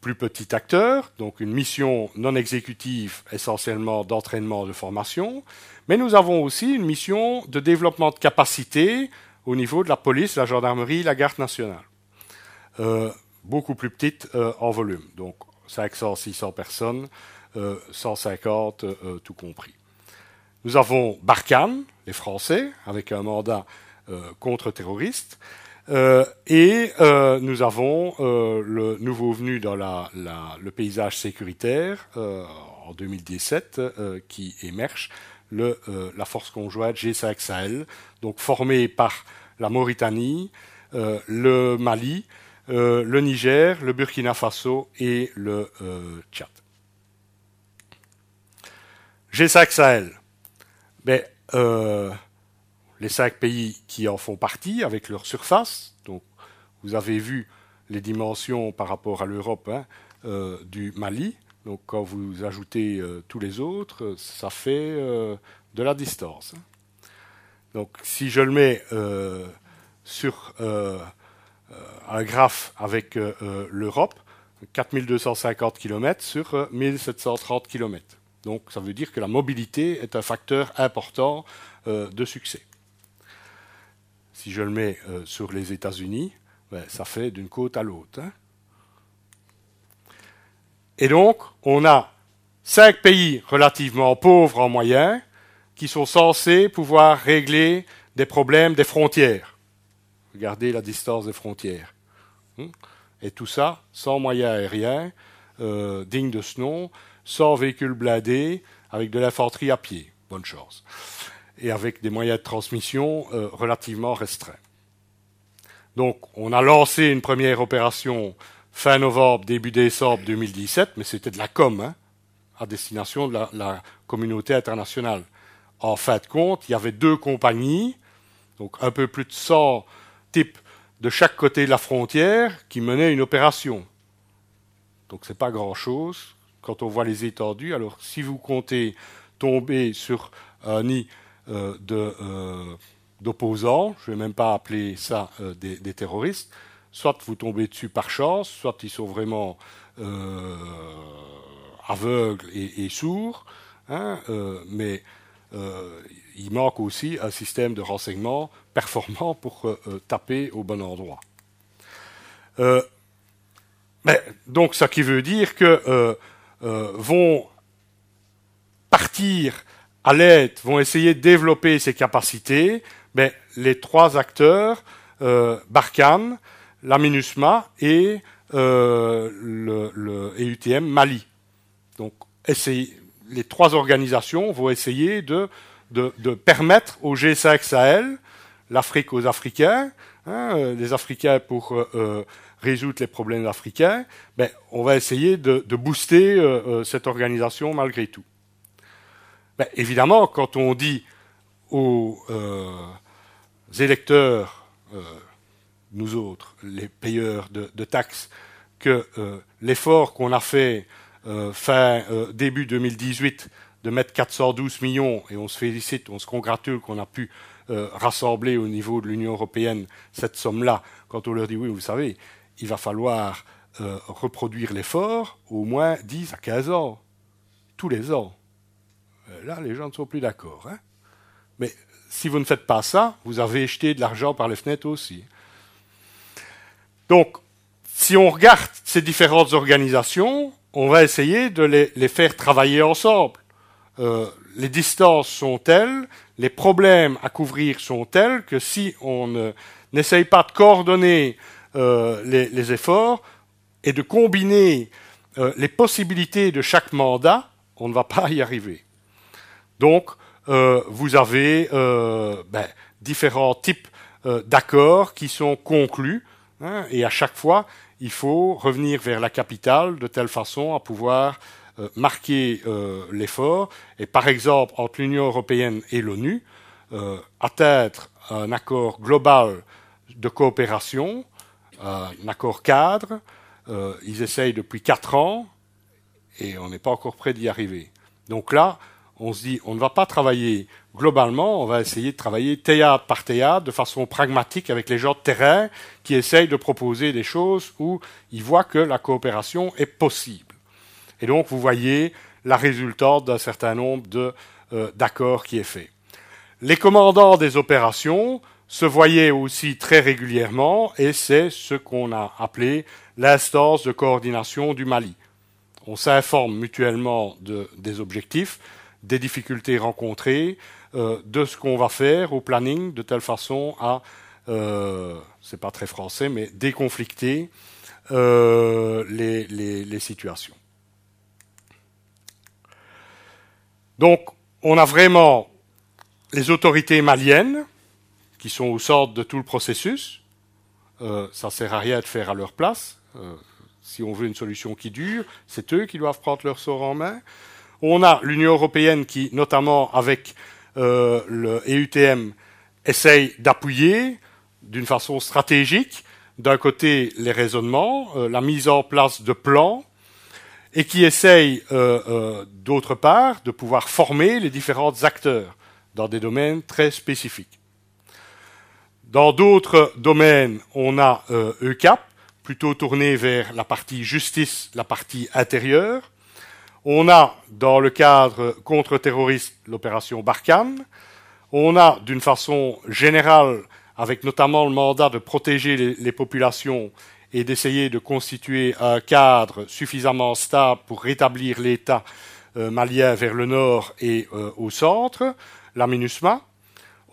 plus petit acteur, donc une mission non exécutive essentiellement d'entraînement de formation, mais nous avons aussi une mission de développement de capacité au niveau de la police, la gendarmerie, la garde nationale. Euh, beaucoup plus petite euh, en volume. Donc 500, 600 personnes, euh, 150 euh, tout compris. Nous avons Barkhane, les Français, avec un mandat euh, contre-terroriste. et nous avons le nouveau venu dans le paysage sécuritaire en 2017 qui émerge, la force conjointe G5 Sahel, donc formée par la Mauritanie, le Mali, euh, le Niger, le Burkina Faso et le euh, Tchad. G5 Sahel. Euh, les cinq pays qui en font partie avec leur surface. Vous avez vu les dimensions par rapport à l'Europe hein, du Mali. Donc, quand vous ajoutez tous les autres, ça fait de la distance. Hein. Donc, si je le mets sur un graphe avec euh, euh, l'Europe, 4250 km sur 1730 km. Donc ça veut dire que la mobilité est un facteur important de succès. Si je le mets sur les États-Unis, ben, ça fait d'une côte à l'autre. Hein. Et donc, on a cinq pays relativement pauvres en moyen qui sont censés pouvoir régler des problèmes des frontières. Regardez la distance des frontières. Hmm? Et tout ça sans moyens aériens, euh, dignes de ce nom, sans véhicules blindés, avec de l'infanterie à pied. Bonne chance. Et avec des moyens de transmission euh, relativement restreints. Donc, on a lancé une première opération fin novembre, début décembre 2017, mais c'était de la com, hein, à destination de la, la, communauté internationale. En fin de compte, il y avait deux compagnies, donc un peu plus de 100 type de chaque côté de la frontière qui menait une opération. Donc ce n'est pas grand-chose quand on voit les étendues. Alors si vous comptez tomber sur un nid euh, euh, d'opposants, je ne vais même pas appeler ça euh, des, terroristes, soit vous tombez dessus par chance, soit ils sont vraiment aveugles et, sourds, hein, mais il manque aussi un système de renseignement performant pour taper au bon endroit. Mais, donc, ça qui veut dire que vont partir à l'aide, vont essayer de développer ces capacités, mais les trois acteurs, euh, Barkhane, la MINUSMA et euh, le, EUTM Mali. Donc, les trois organisations vont essayer de, de, permettre au G5 Sahel, l'Afrique aux Africains, hein, euh, les Africains pour euh, résoudre les problèmes africains, ben, on va essayer de, de booster cette organisation malgré tout. Ben, évidemment, quand on dit aux électeurs, nous autres, les payeurs de, taxes, que euh, l'effort qu'on a fait euh, fin euh, début 2018 de mettre 412 millions, et on se félicite, on se congratule qu'on a pu rassembler au niveau de l'Union européenne cette somme-là, quand on leur dit oui, vous savez, il va falloir reproduire l'effort au moins 10 à 15 ans, tous les ans. Là, les gens ne sont plus d'accord. Hein. Mais si vous ne faites pas ça, vous avez jeté de l'argent par les fenêtres aussi. Donc, si on regarde ces différentes organisations, on va essayer de les, faire travailler ensemble. Euh, les distances sont telles, les problèmes à couvrir sont tels que si on n'essaye pas de coordonner euh, les, efforts et de combiner euh, les possibilités de chaque mandat, on ne va pas y arriver. Donc, vous avez ben, différents types d'accords qui sont conclus Hein, et à chaque fois, il faut revenir vers la capitale de telle façon à pouvoir marquer euh, l'effort. Et par exemple, entre l'Union européenne et l'ONU, euh, atteindre un accord global de coopération, un accord cadre. ils essayent depuis quatre ans et on n'est pas encore prêt d'y arriver. Donc là, on se dit, on ne va pas travailler globalement, on va essayer de travailler théâtre par théâtre de façon pragmatique avec les gens de terrain qui essayent de proposer des choses où ils voient que la coopération est possible. Et donc, vous voyez la résultante d'un certain nombre euh, d'accords qui est fait. Les commandants des opérations se voyaient aussi très régulièrement et c'est ce qu'on a appelé l'instance de coordination du Mali. On s'informe mutuellement de, des objectifs, des difficultés rencontrées, euh, de ce qu'on va faire au planning, de telle façon à, euh, c'est pas très français, mais déconflicter euh, les, situations. Donc, on a vraiment les autorités maliennes qui sont au centre de tout le processus. Euh, ça sert à rien de faire à leur place. Euh, si on veut une solution qui dure, c'est eux qui doivent prendre leur sort en main. On a l'Union européenne qui, notamment avec euh, le EUTM, essaye d'appuyer d'une façon stratégique, d'un côté les raisonnements, euh, la mise en place de plans, et qui essaye euh, d'autre part de pouvoir former les différents acteurs dans des domaines très spécifiques. Dans d'autres domaines, on a ECAP, plutôt tourné vers la partie justice, la partie intérieure. On a, dans le cadre contre-terroriste, l'opération Barkhane. On a, d'une façon générale, avec notamment le mandat de protéger les, populations et d'essayer de constituer un cadre suffisamment stable pour rétablir l'État euh, malien vers le nord et euh, au centre, la MINUSMA.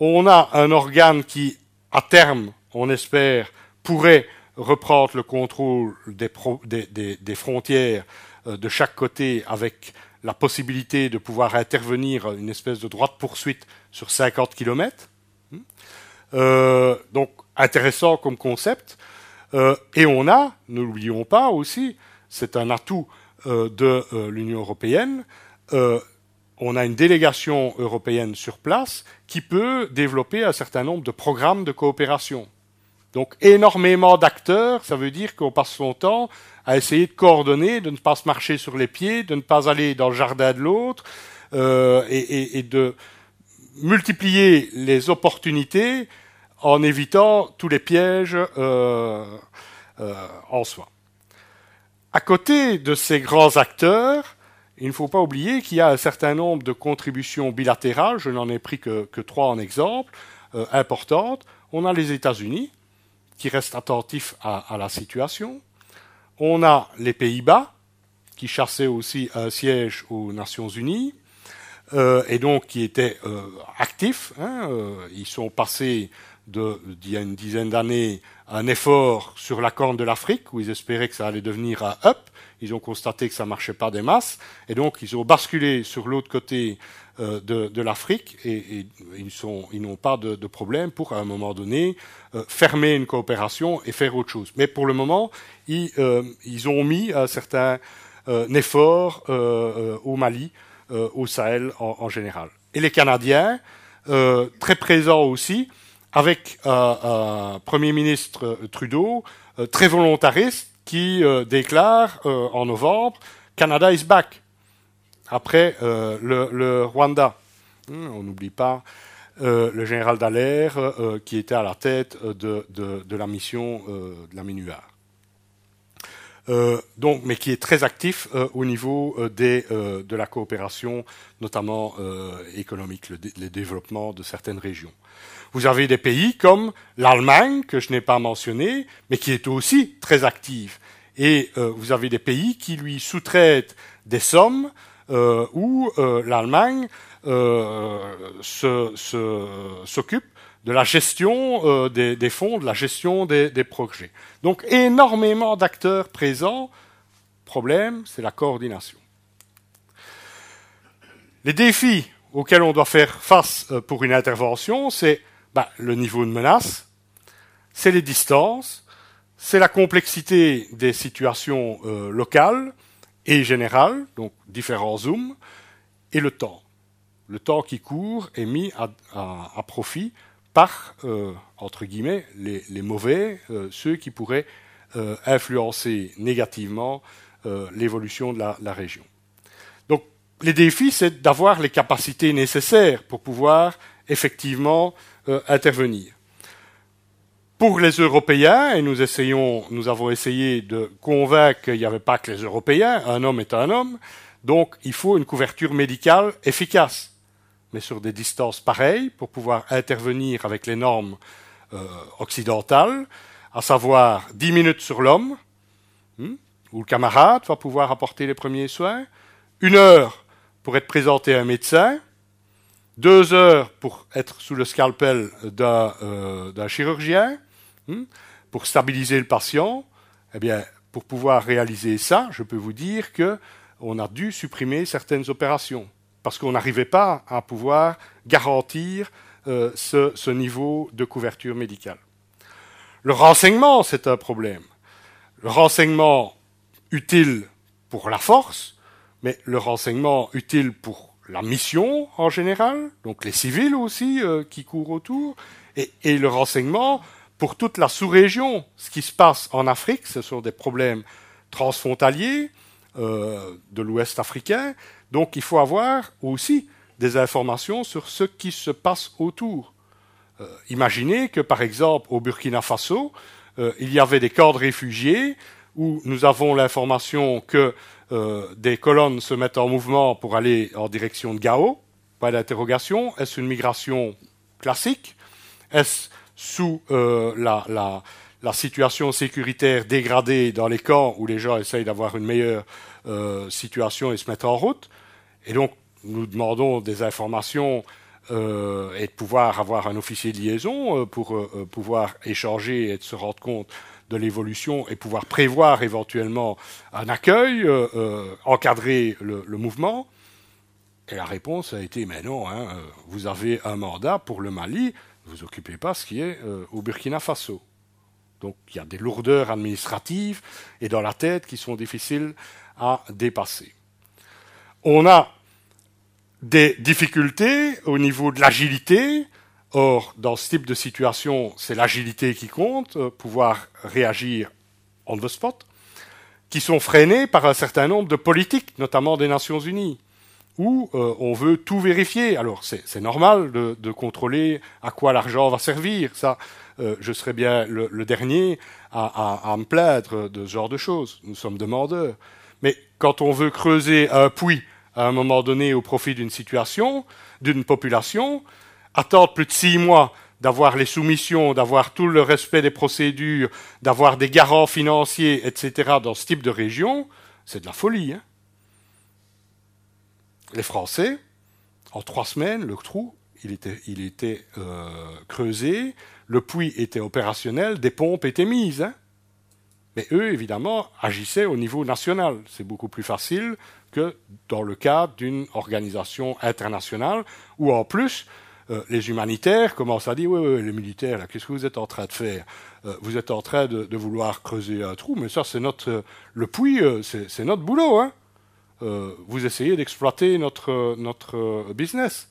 On a un organe qui, à terme, on espère, pourrait reprendre le contrôle des frontières euh, de chaque côté avec la possibilité de pouvoir intervenir une espèce de droite poursuite sur 50 km. Hmm. Donc intéressant comme concept. Euh, et on a, ne l'oublions pas aussi, c'est un atout de l'Union européenne, on a une délégation européenne sur place qui peut développer un certain nombre de programmes de coopération. Donc énormément d'acteurs, ça veut dire qu'on passe son temps à essayer de coordonner, de ne pas se marcher sur les pieds, de ne pas aller dans le jardin de l'autre, euh, et, de multiplier les opportunités en évitant tous les pièges euh, euh, en soi. À côté de ces grands acteurs, il ne faut pas oublier qu'il y a un certain nombre de contributions bilatérales, je n'en ai pris que, trois en exemple, euh, importantes. On a les États-Unis, qui restent attentifs à, la situation. On a les Pays-Bas, qui chassaient aussi un siège aux Nations Unies, et donc qui étaient actifs. Hein, ils sont passés d'il y a une dizaine d'années un effort sur la corne de l'Afrique, où ils espéraient que ça allait devenir un up. Ils ont constaté que ça marchait pas des masses, et donc ils ont basculé sur l'autre côté euh, de, l'Afrique, et, ils n'ont pas de, problème pour, à un moment donné, euh, fermer une coopération et faire autre chose. Mais pour le moment, ils, euh, ont mis un certain effort au Mali, au Sahel en, général. Et les Canadiens, très présents aussi, avec un Premier ministre Trudeau très volontariste qui déclare en novembre Canada is back après le, Rwanda. Hmm, on n'oublie pas le général Dallaire qui était à la tête de, la mission de la MINUAR. donc, mais qui est très actif au niveau de la coopération, notamment économique, le développement de certaines régions. Vous avez des pays comme l'Allemagne, que je n'ai pas mentionné, mais qui est aussi très active. Et euh, vous avez des pays qui lui sous-traitent des sommes euh, où euh, l'Allemagne s'occupe de la gestion des, fonds, de la gestion des, des projets. Donc énormément d'acteurs présents. Problème, c'est la coordination. Les défis auxquels on doit faire face pour une intervention, c'est bah, le niveau de menace, c'est les distances, c'est la complexité des situations euh, locales et générales, donc différents zooms, et le temps. Le temps qui court est mis à, profit par, euh, entre guillemets, les, mauvais, euh, ceux qui pourraient influencer négativement l'évolution de la, la, région. Donc, les défis, c'est d'avoir les capacités nécessaires pour pouvoir effectivement euh, intervenir. Pour les Européens, et nous avons essayé de convaincre qu'il n'y avait pas que les Européens, un homme est un homme, donc il faut une couverture médicale efficace, mais sur des distances pareilles pour pouvoir intervenir avec les normes euh, occidentales, à savoir 10 minutes sur l'homme, hmm, où le camarade va pouvoir apporter les premiers soins, une heure pour être présenté à un médecin, deux heures pour être sous le scalpel d'un euh, chirurgien, hmm, pour stabiliser le patient. Eh bien, pour pouvoir réaliser ça, je peux vous dire que on a dû supprimer certaines opérations parce qu'on n'arrivait pas à pouvoir garantir euh, ce, ce, niveau de couverture médicale. Le renseignement, c'est un problème. Le renseignement utile pour la force, mais le renseignement utile pour la mission en général, donc les civils aussi euh, qui courent autour, et, le renseignement pour toute la sous-région. Ce qui se passe en Afrique, ce sont des problèmes transfrontaliers euh, de l'Ouest africain, donc il faut avoir aussi des informations sur ce qui se passe autour. Euh, imaginez que par exemple au Burkina Faso, il y avait des camps de réfugiés où nous avons l'information que euh, des colonnes se mettent en mouvement pour aller en direction de Gao. Pas d'interrogation. Est-ce une migration classique? Est-ce sous euh, la, situation sécuritaire dégradée dans les camps où les gens essayent d'avoir une meilleure euh, situation et se mettent en route? Et donc, nous demandons des informations et de pouvoir avoir un officier de liaison pour pouvoir échanger et de se rendre compte de l'évolution et pouvoir prévoir éventuellement un accueil, euh, euh, encadrer le, mouvement Et la réponse a été mais non, hein, euh, vous avez un mandat pour le Mali, ne vous occupez pas ce qui est au Burkina Faso. Donc il y a des lourdeurs administratives et dans la tête qui sont difficiles à dépasser. On a des difficultés au niveau de l'agilité, Or, dans ce type de situation, c'est l'agilité qui compte, euh, pouvoir réagir on the spot, qui sont freinés par un certain nombre de politiques, notamment des Nations Unies, où euh, on veut tout vérifier. Alors, c'est normal de, contrôler à quoi l'argent va servir. Ça, euh, je serais bien le, dernier à, à, me plaindre de ce genre de choses. Nous sommes demandeurs. Mais quand on veut creuser un puits à un moment donné au profit d'une situation, d'une population, attendre plus de six mois d'avoir les soumissions, d'avoir tout le respect des procédures, d'avoir des garants financiers, etc., dans ce type de région, c'est de la folie. Hein les Français, en trois semaines, le trou, était euh, creusé, le puits était opérationnel, des pompes étaient mises. Hein Mais eux, évidemment, agissaient au niveau national. C'est beaucoup plus facile que dans le cadre d'une organisation internationale où, en plus, euh, les humanitaires commencent à dire oui, oui, les militaires, qu'est-ce que vous êtes en train de faire? Euh, Vous êtes en train de, vouloir creuser un trou, mais ça, c'est notre le puits, c'est notre boulot. Hein euh, vous essayez d'exploiter notre, notre business.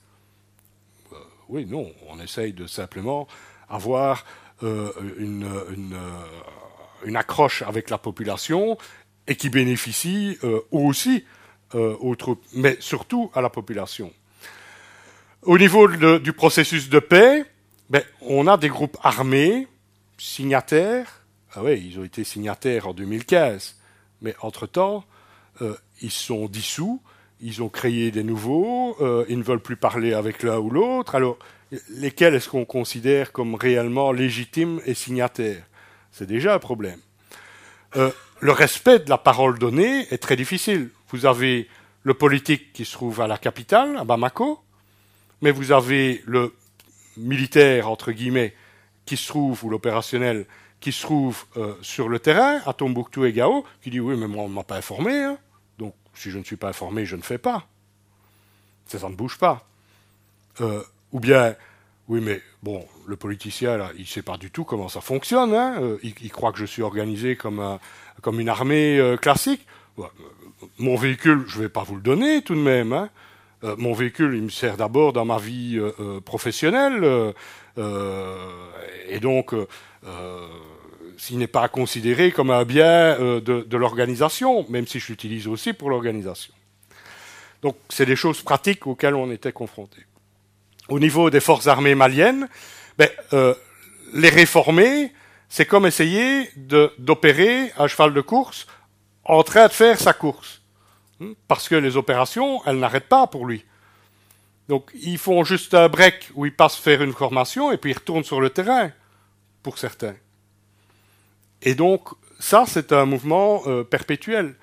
Euh, oui, non, on essaye de simplement avoir euh, une, une, accroche avec la population et qui bénéficie aussi aux troupes, mais surtout à la population. Au niveau du processus de paix, ben, on a des groupes armés, signataires. Ah oui, ils ont été signataires en 2015, mais entre-temps, euh, ils sont dissous, ils ont créé des nouveaux, euh, ils ne veulent plus parler avec l'un ou l'autre. Alors, lesquels est-ce qu'on considère comme réellement légitimes et signataires? C'est déjà un problème. Euh, le respect de la parole donnée est très difficile. Vous avez le politique qui se trouve à la capitale, à Bamako, mais vous avez le militaire, entre guillemets, qui se trouve, ou l'opérationnel, qui se trouve sur le terrain, à Tombouctou et Gao, qui dit oui, mais moi, on ne m'a pas informé. Hein. Si je ne suis pas informé, je ne fais pas. Ça, ne bouge pas. Euh, ou bien, oui, mais bon, le politicien, là, il ne sait pas du tout comment ça fonctionne. Hein. Euh, il, croit que je suis organisé comme, comme une armée euh, classique. mon véhicule, je ne vais pas vous le donner tout de même. Hein. Mon véhicule, il me sert d'abord dans ma vie professionnelle. et donc, s'il n'est pas considéré comme un bien euh, de, l'organisation, même si je l'utilise aussi pour l'organisation. Donc c'est des choses pratiques auxquelles on était confronté. Au niveau des forces armées maliennes, ben, euh, les réformer, c'est comme essayer d'opérer un cheval de course en train de faire sa course. Hmm? Parce que les opérations, elles n'arrêtent pas pour lui. Donc ils font juste un break où ils passent faire une formation et puis ils retournent sur le terrain, pour certains. Et donc, ça, c'est un mouvement euh, perpétuel.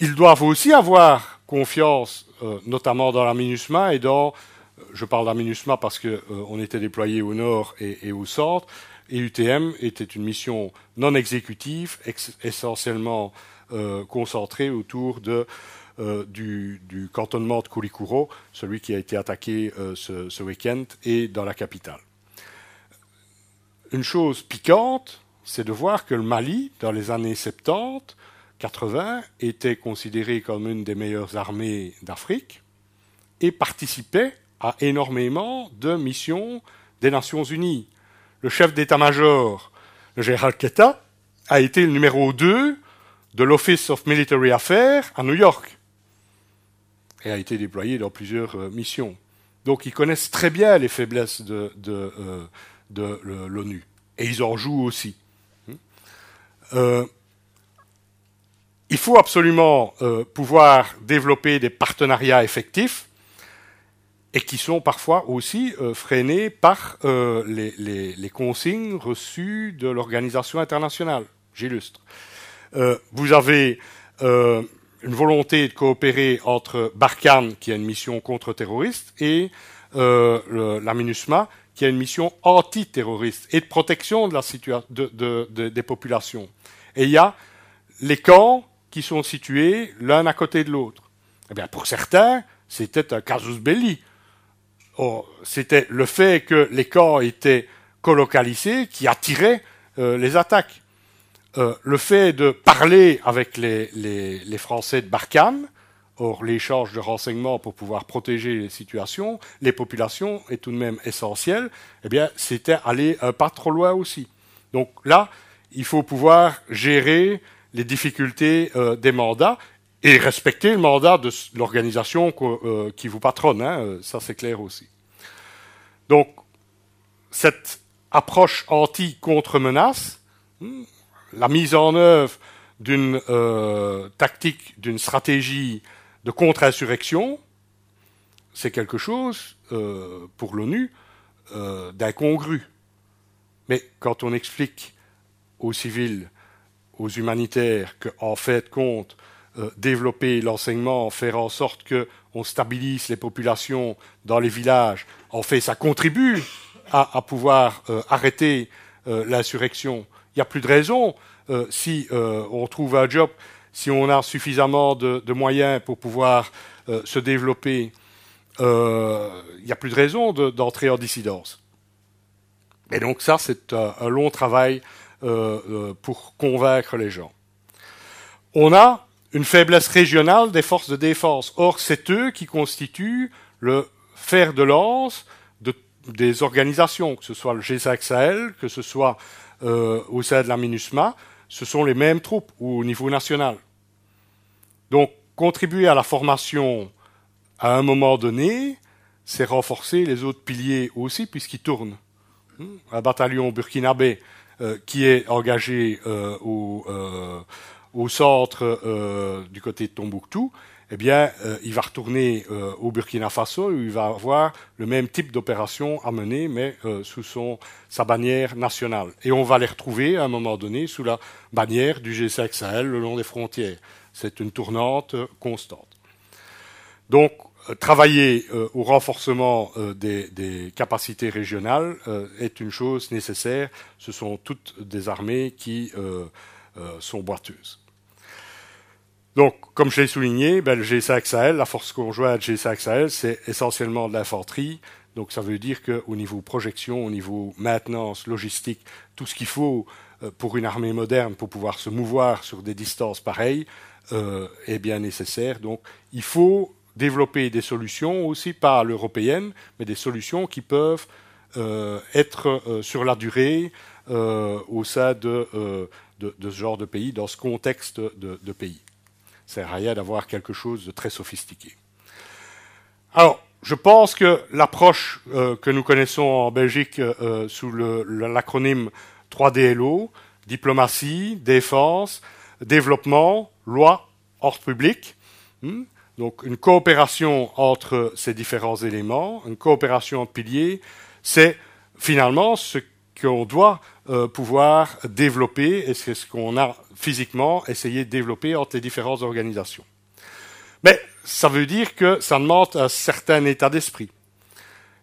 Ils doivent aussi avoir confiance, euh, notamment dans la MINUSMA et dans, euh, je parle de la MINUSMA parce qu'on était déployé au nord et, au centre, et UTM était une mission non exécutive, essentiellement concentrée autour de, du, cantonnement de Kurikuro, celui qui a été attaqué ce, ce week-end, et dans la capitale. Une chose piquante, c'est de voir que le Mali, dans les années 70, 80, était considéré comme une des meilleures armées d'Afrique et participait à énormément de missions des Nations Unies. Le chef d'état-major, le général Keta, a été le numéro 2 de l'Office of Military Affairs à New York et a été déployé dans plusieurs euh, missions. Donc ils connaissent très bien les faiblesses de, euh, l'ONU et ils en jouent aussi. Euh, il faut absolument pouvoir développer des partenariats effectifs et qui sont parfois aussi freinés par les, consignes reçues de l'organisation internationale. J'illustre. Vous avez une volonté de coopérer entre Barkhane, qui a une mission contre-terroriste, et la MINUSMA, qui a une mission antiterroriste et de protection de la situation des populations. Et il y a les camps qui sont situés l'un à côté de l'autre. Eh bien, pour certains, c'était un casus belli. C'était le fait que les camps étaient colocalisés qui attirait euh, les attaques. Euh, le fait de parler avec les, les, les Français de Barkhane Or, l'échange de renseignements pour pouvoir protéger les situations, les populations est tout de même essentiel. Eh bien, c'était aller un pas trop loin aussi. Donc là, il faut pouvoir gérer les difficultés euh, des mandats et respecter le mandat de l'organisation euh, qui vous patronne. Hein, euh, ça, c'est clair aussi. Donc, cette approche anti-contre-menace, hmm, la mise en œuvre d'une tactique, d'une stratégie de contre-insurrection, c'est quelque chose, pour l'ONU, d'incongru. Mais quand on explique aux civils, aux humanitaires, qu'en fait compte, euh, développer l'enseignement, faire en sorte qu'on stabilise les populations dans les villages, en fait, ça contribue à, pouvoir euh, arrêter euh, l'insurrection. Il n'y a plus de raison, si on trouve un job, si on a suffisamment de, moyens pour pouvoir se développer, il n'y a plus de raison d'entrer en dissidence. Et donc ça, c'est un, long travail pour convaincre les gens. On a une faiblesse régionale des forces de défense. Or, c'est eux qui constituent le fer de lance de, des organisations, que ce soit le G5 Sahel, que ce soit euh, au sein de la MINUSMA, ce sont les mêmes troupes ou au niveau national. Donc, contribuer à la formation à un moment donné, c'est renforcer les autres piliers aussi, puisqu'ils tournent. Un bataillon burkinabé euh, qui est engagé euh, au, centre du côté de Tombouctou, eh bien, euh, il va retourner euh, au Burkina Faso où il va avoir le même type d'opération à mener, mais sous son, sa bannière nationale. Et on va les retrouver à un moment donné sous la bannière du G5 Sahel le long des frontières. C'est une tournante constante. Donc, travailler au renforcement des, des, capacités régionales est une chose nécessaire. Ce sont toutes des armées qui sont boiteuses. Donc, comme je l'ai souligné, ben, le G5 Sahel, la force conjointe G5 Sahel, c'est essentiellement de l'infanterie. Donc, ça veut dire qu'au niveau projection, au niveau maintenance, logistique, tout ce qu'il faut euh, pour une armée moderne pour pouvoir se mouvoir sur des distances pareilles euh, est bien nécessaire. Donc, il faut développer des solutions aussi, pas l'européenne, mais des solutions qui peuvent euh, être sur la durée au sein de, ce genre de pays, dans ce contexte de pays. C'est rien d'avoir quelque chose de très sophistiqué. Alors, je pense que l'approche euh, que nous connaissons en Belgique euh, sous l'acronyme 3DLO, diplomatie, défense, développement, loi, ordre public, hmm, donc une coopération entre ces différents éléments, une coopération en piliers, c'est finalement ce qu'on doit euh, pouvoir développer et c'est ce qu'on a physiquement essayé de développer entre les différentes organisations. Mais ça veut dire que ça demande un certain état d'esprit.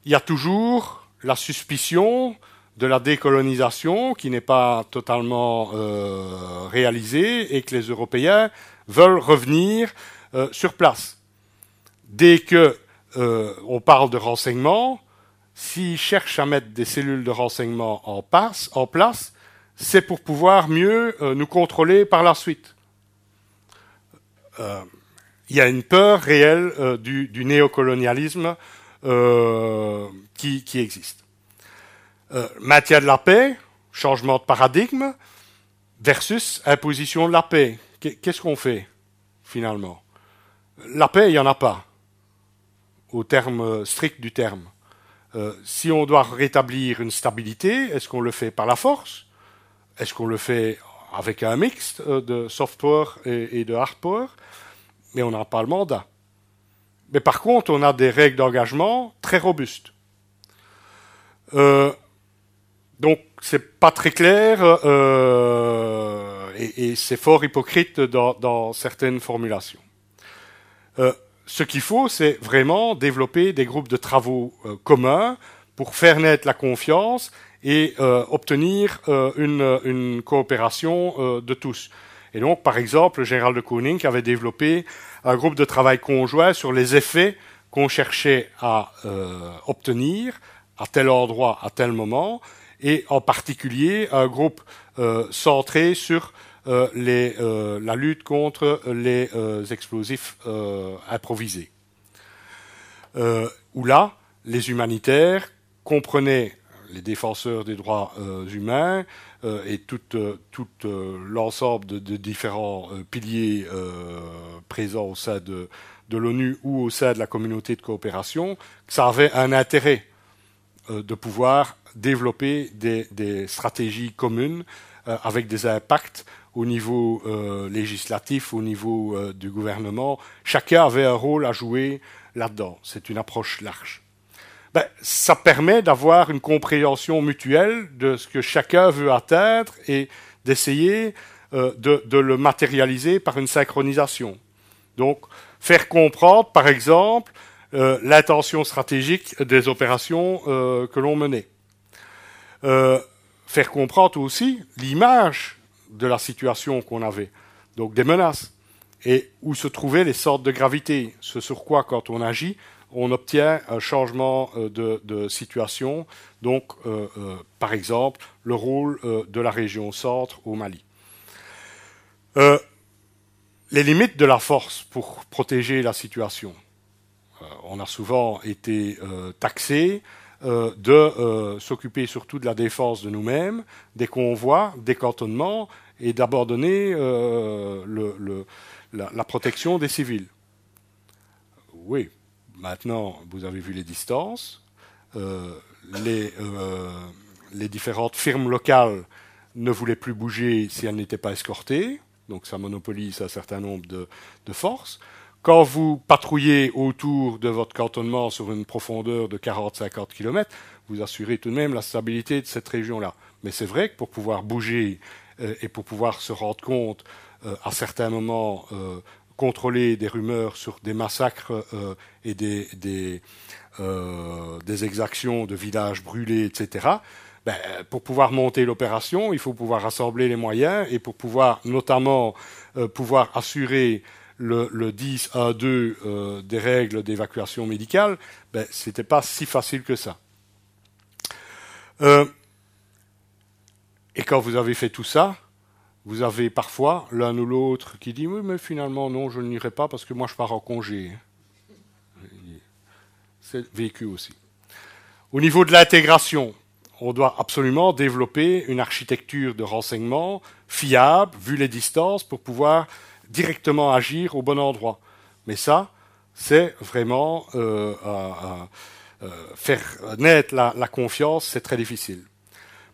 Il y a toujours la suspicion de la décolonisation qui n'est pas totalement euh, réalisée et que les Européens veulent revenir euh, sur place. Dès que euh, on parle de renseignement, s'ils cherchent à mettre des cellules de renseignement en, en place, c'est pour pouvoir mieux euh, nous contrôler par la suite. Euh, il y a une peur réelle euh, du, néocolonialisme qui, existe. maintien de la paix, changement de paradigme, versus imposition de la paix. Qu'est-ce qu'on fait finalement? La paix, il n'y en a pas, au terme strict du terme. Si on doit rétablir une stabilité, est-ce qu'on le fait par la force? Est-ce qu'on le fait avec un mix euh, de soft power et, de hard power Mais on n'a pas le mandat. Mais par contre, on a des règles d'engagement très robustes. Euh, donc, c'est pas très clair euh, et, c'est fort hypocrite dans, certaines formulations. Euh, ce qu'il faut, c'est vraiment développer des groupes de travaux communs pour faire naître la confiance et euh, obtenir euh, une, une, coopération de tous. Et donc, par exemple, Gérald de Kooning avait développé un groupe de travail conjoint sur les effets qu'on cherchait à obtenir à tel endroit, à tel moment, et en particulier un groupe centré sur euh, les, euh, la lutte contre les euh, explosifs improvisés. où là, les humanitaires comprenaient les défenseurs des droits humains et tout, tout l'ensemble de, de, différents piliers présents au sein de, l'ONU ou au sein de la communauté de coopération, que ça avait un intérêt de pouvoir développer des, des stratégies communes avec des impacts au niveau euh, législatif, au niveau euh, du gouvernement. Chacun avait un rôle à jouer là-dedans. C'est une approche large. Ben, ça permet d'avoir une compréhension mutuelle de ce que chacun veut atteindre et d'essayer euh, de, le matérialiser par une synchronisation. Donc, faire comprendre, par exemple, euh, l'intention stratégique des opérations euh, que l'on menait. Faire comprendre aussi l'image de la situation qu'on avait, donc des menaces, et où se trouvaient les sortes de gravité, ce sur quoi, quand on agit, on obtient un changement euh, de, situation, donc euh, euh, par exemple le rôle de la région centre au Mali. les limites de la force pour protéger la situation. on a souvent été taxé de s'occuper surtout de la défense de nous-mêmes, des convois, des cantonnements, et d'abandonner la protection des civils. Oui, Maintenant, vous avez vu les distances. Euh, les, euh, les, différentes firmes locales ne voulaient plus bouger si elles n'étaient pas escortées. Donc ça monopolise un certain nombre de, forces. Quand vous patrouillez autour de votre cantonnement sur une profondeur de 40-50 km, vous assurez tout de même la stabilité de cette région-là. Mais c'est vrai que pour pouvoir bouger euh, et pour pouvoir se rendre compte à certains moments contrôler des rumeurs sur des massacres euh, et des, euh, des, exactions de villages brûlés, etc., ben, pour pouvoir monter l'opération, il faut pouvoir rassembler les moyens et pour pouvoir notamment euh, pouvoir assurer le, le 10 à 2 euh, des règles d'évacuation médicale, ben, c'était pas si facile que ça. Et quand vous avez fait tout ça, vous avez parfois l'un ou l'autre qui dit oui, mais finalement non, je n'irai pas parce que moi je pars en congé. C'est vécu aussi. Au niveau de l'intégration, on doit absolument développer une architecture de renseignement fiable, vu les distances, pour pouvoir directement agir au bon endroit. Mais ça, c'est vraiment euh, euh, faire naître la, la confiance, c'est très difficile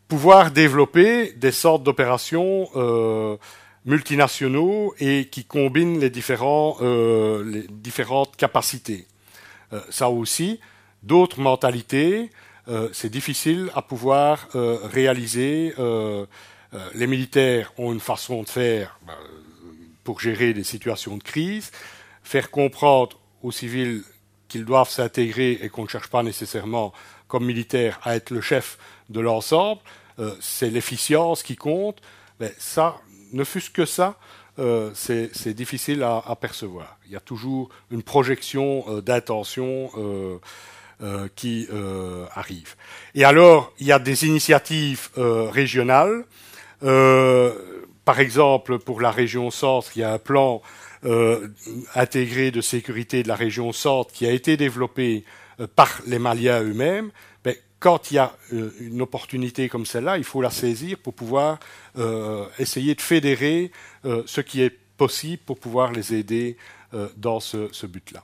pouvoir développer des sortes d'opérations euh, multinationaux et qui combinent les, différents, euh, les différentes capacités. Euh, ça aussi, d'autres mentalités, euh, c'est difficile à pouvoir euh, réaliser. Euh, les militaires ont une façon de faire ben, pour gérer des situations de crise, faire comprendre aux civils qu'ils doivent s'intégrer et qu'on ne cherche pas nécessairement comme militaire à être le chef de l'ensemble, euh, c'est l'efficience qui compte. Mais ça, ne fût-ce que ça, euh, c'est difficile à, percevoir. Il y a toujours une projection euh, d'intention qui arrive. Et alors, il y a des initiatives régionales. par exemple, pour la région centre, il y a un plan intégré de sécurité de la région centre qui a été développé par les Maliens eux-mêmes, quand il y a euh, une opportunité comme celle-là, il faut la saisir pour pouvoir euh, essayer de fédérer euh, ce qui est possible pour pouvoir les aider dans ce, but-là.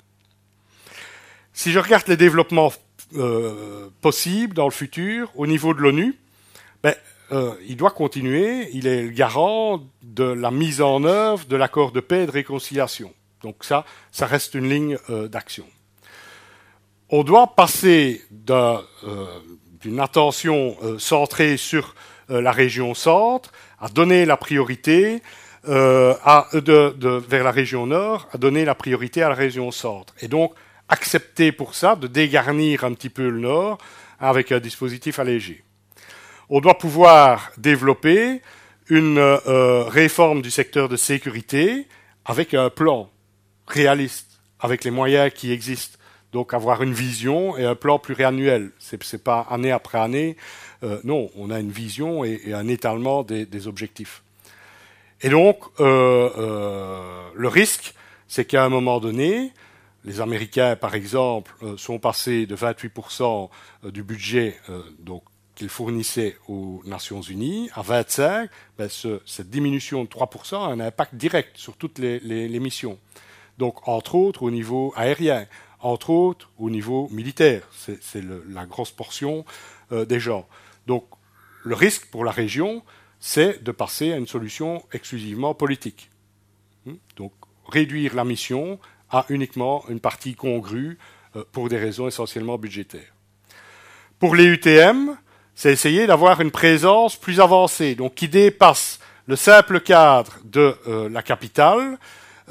Si je regarde les développements possibles dans le futur au niveau de l'ONU, ben, il doit continuer, il est le garant de la mise en œuvre de l'accord de paix et de réconciliation. Donc ça, ça reste une ligne d'action on doit passer euh, d'une attention euh, centrée sur euh, la région centre à donner la priorité vers la région nord, à donner la priorité à la région centre. Et donc, accepter pour ça de dégarnir un petit peu le nord avec un dispositif allégé. On doit pouvoir développer une réforme du secteur de sécurité avec un plan réaliste, avec les moyens qui existent. Donc avoir une vision et un plan pluriannuel. C'est n'est pas année après année. Euh, non, on a une vision et, un étalement des, objectifs. Et donc, euh, euh, le risque, c'est qu'à un moment donné, les Américains, par exemple, sont passés de 28% euh, du budget qu'ils fournissaient aux Nations Unies à 25. Ben ce, cette diminution de 3% a un impact direct sur toutes les, les missions. Donc, entre autres, au niveau aérien, entre autres au niveau militaire. C'est la grosse portion euh, des gens. Donc le risque pour la région, c'est de passer à une solution exclusivement politique. Hmm? Donc réduire la mission à uniquement une partie congrue euh, pour des raisons essentiellement budgétaires. Pour les UTM, c'est essayer d'avoir une présence plus avancée, donc qui dépasse le simple cadre de euh, la capitale,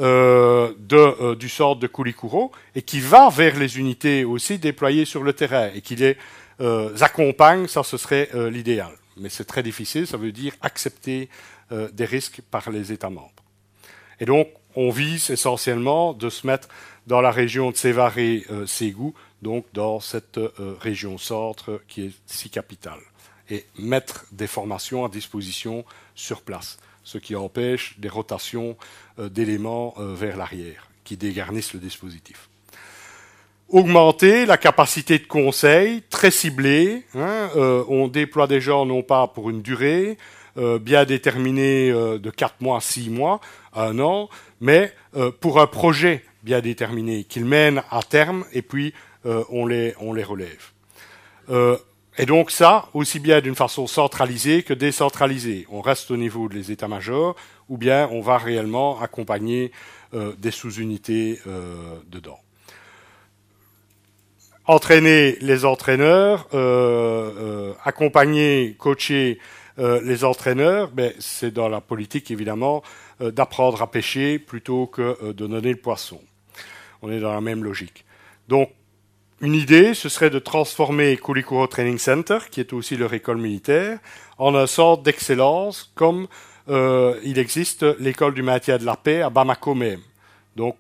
euh, de, du sort de Koulikuro, et qui va vers les unités aussi déployées sur le terrain, et qui les accompagne, ça ce serait l'idéal mais c'est très difficile, ça veut dire accepter euh, des risques par les États membres. Et donc, on vise essentiellement de se mettre dans la région de Sévaré-Ségou, donc dans cette euh, région centre qui est si capitale, et mettre des formations à disposition sur place, ce qui empêche des rotations euh, d'éléments vers l'arrière, qui dégarnissent le dispositif augmenter la capacité de conseil, très ciblée. Hein, euh, on déploie des gens non pas pour une durée euh, bien déterminée euh, de 4 mois, 6 mois, un an, mais pour un projet bien déterminé qu'ils mènent à terme et puis on, les, on les relève. Et donc ça, aussi bien d'une façon centralisée que décentralisée. On reste au niveau des états-majors ou bien on va réellement accompagner des sous-unités dedans entraîner les entraîneurs, euh, euh, accompagner, coacher euh, les entraîneurs, ben, c'est dans la politique évidemment d'apprendre à pêcher plutôt que de donner le poisson. On est dans la même logique. Donc, une idée, ce serait de transformer Kulikuro Training Center, qui est aussi leur école militaire, en un centre d'excellence comme il existe l'école du maintien de la paix à Bamako même. Donc,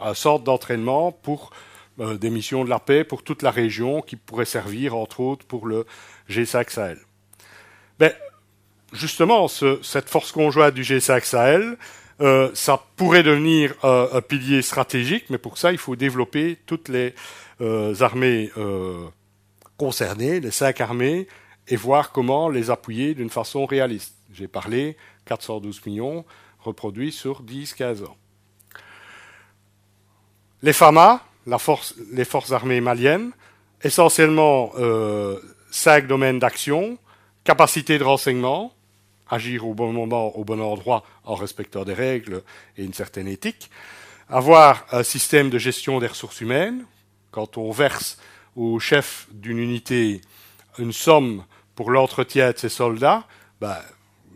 un centre d'entraînement pour euh, des missions de la paix pour toute la région qui pourraient servir, entre autres, pour le G5 Sahel. Ben, justement, cette force conjointe du G5 Sahel, euh, ça pourrait devenir euh, un pilier stratégique, mais pour ça, il faut développer toutes les armées concernées, les cinq armées, et voir comment les appuyer d'une façon réaliste. J'ai parlé 412 millions reproduits sur 10-15 ans. Les FAMA, les forces armées maliennes, essentiellement euh, cinq domaines d'action, capacité de renseignement, agir au bon moment, au bon endroit, en respectant des règles et une certaine éthique, avoir un système de gestion des ressources humaines, quand on verse au chef d'une unité une somme pour l'entretien de ses soldats, ben,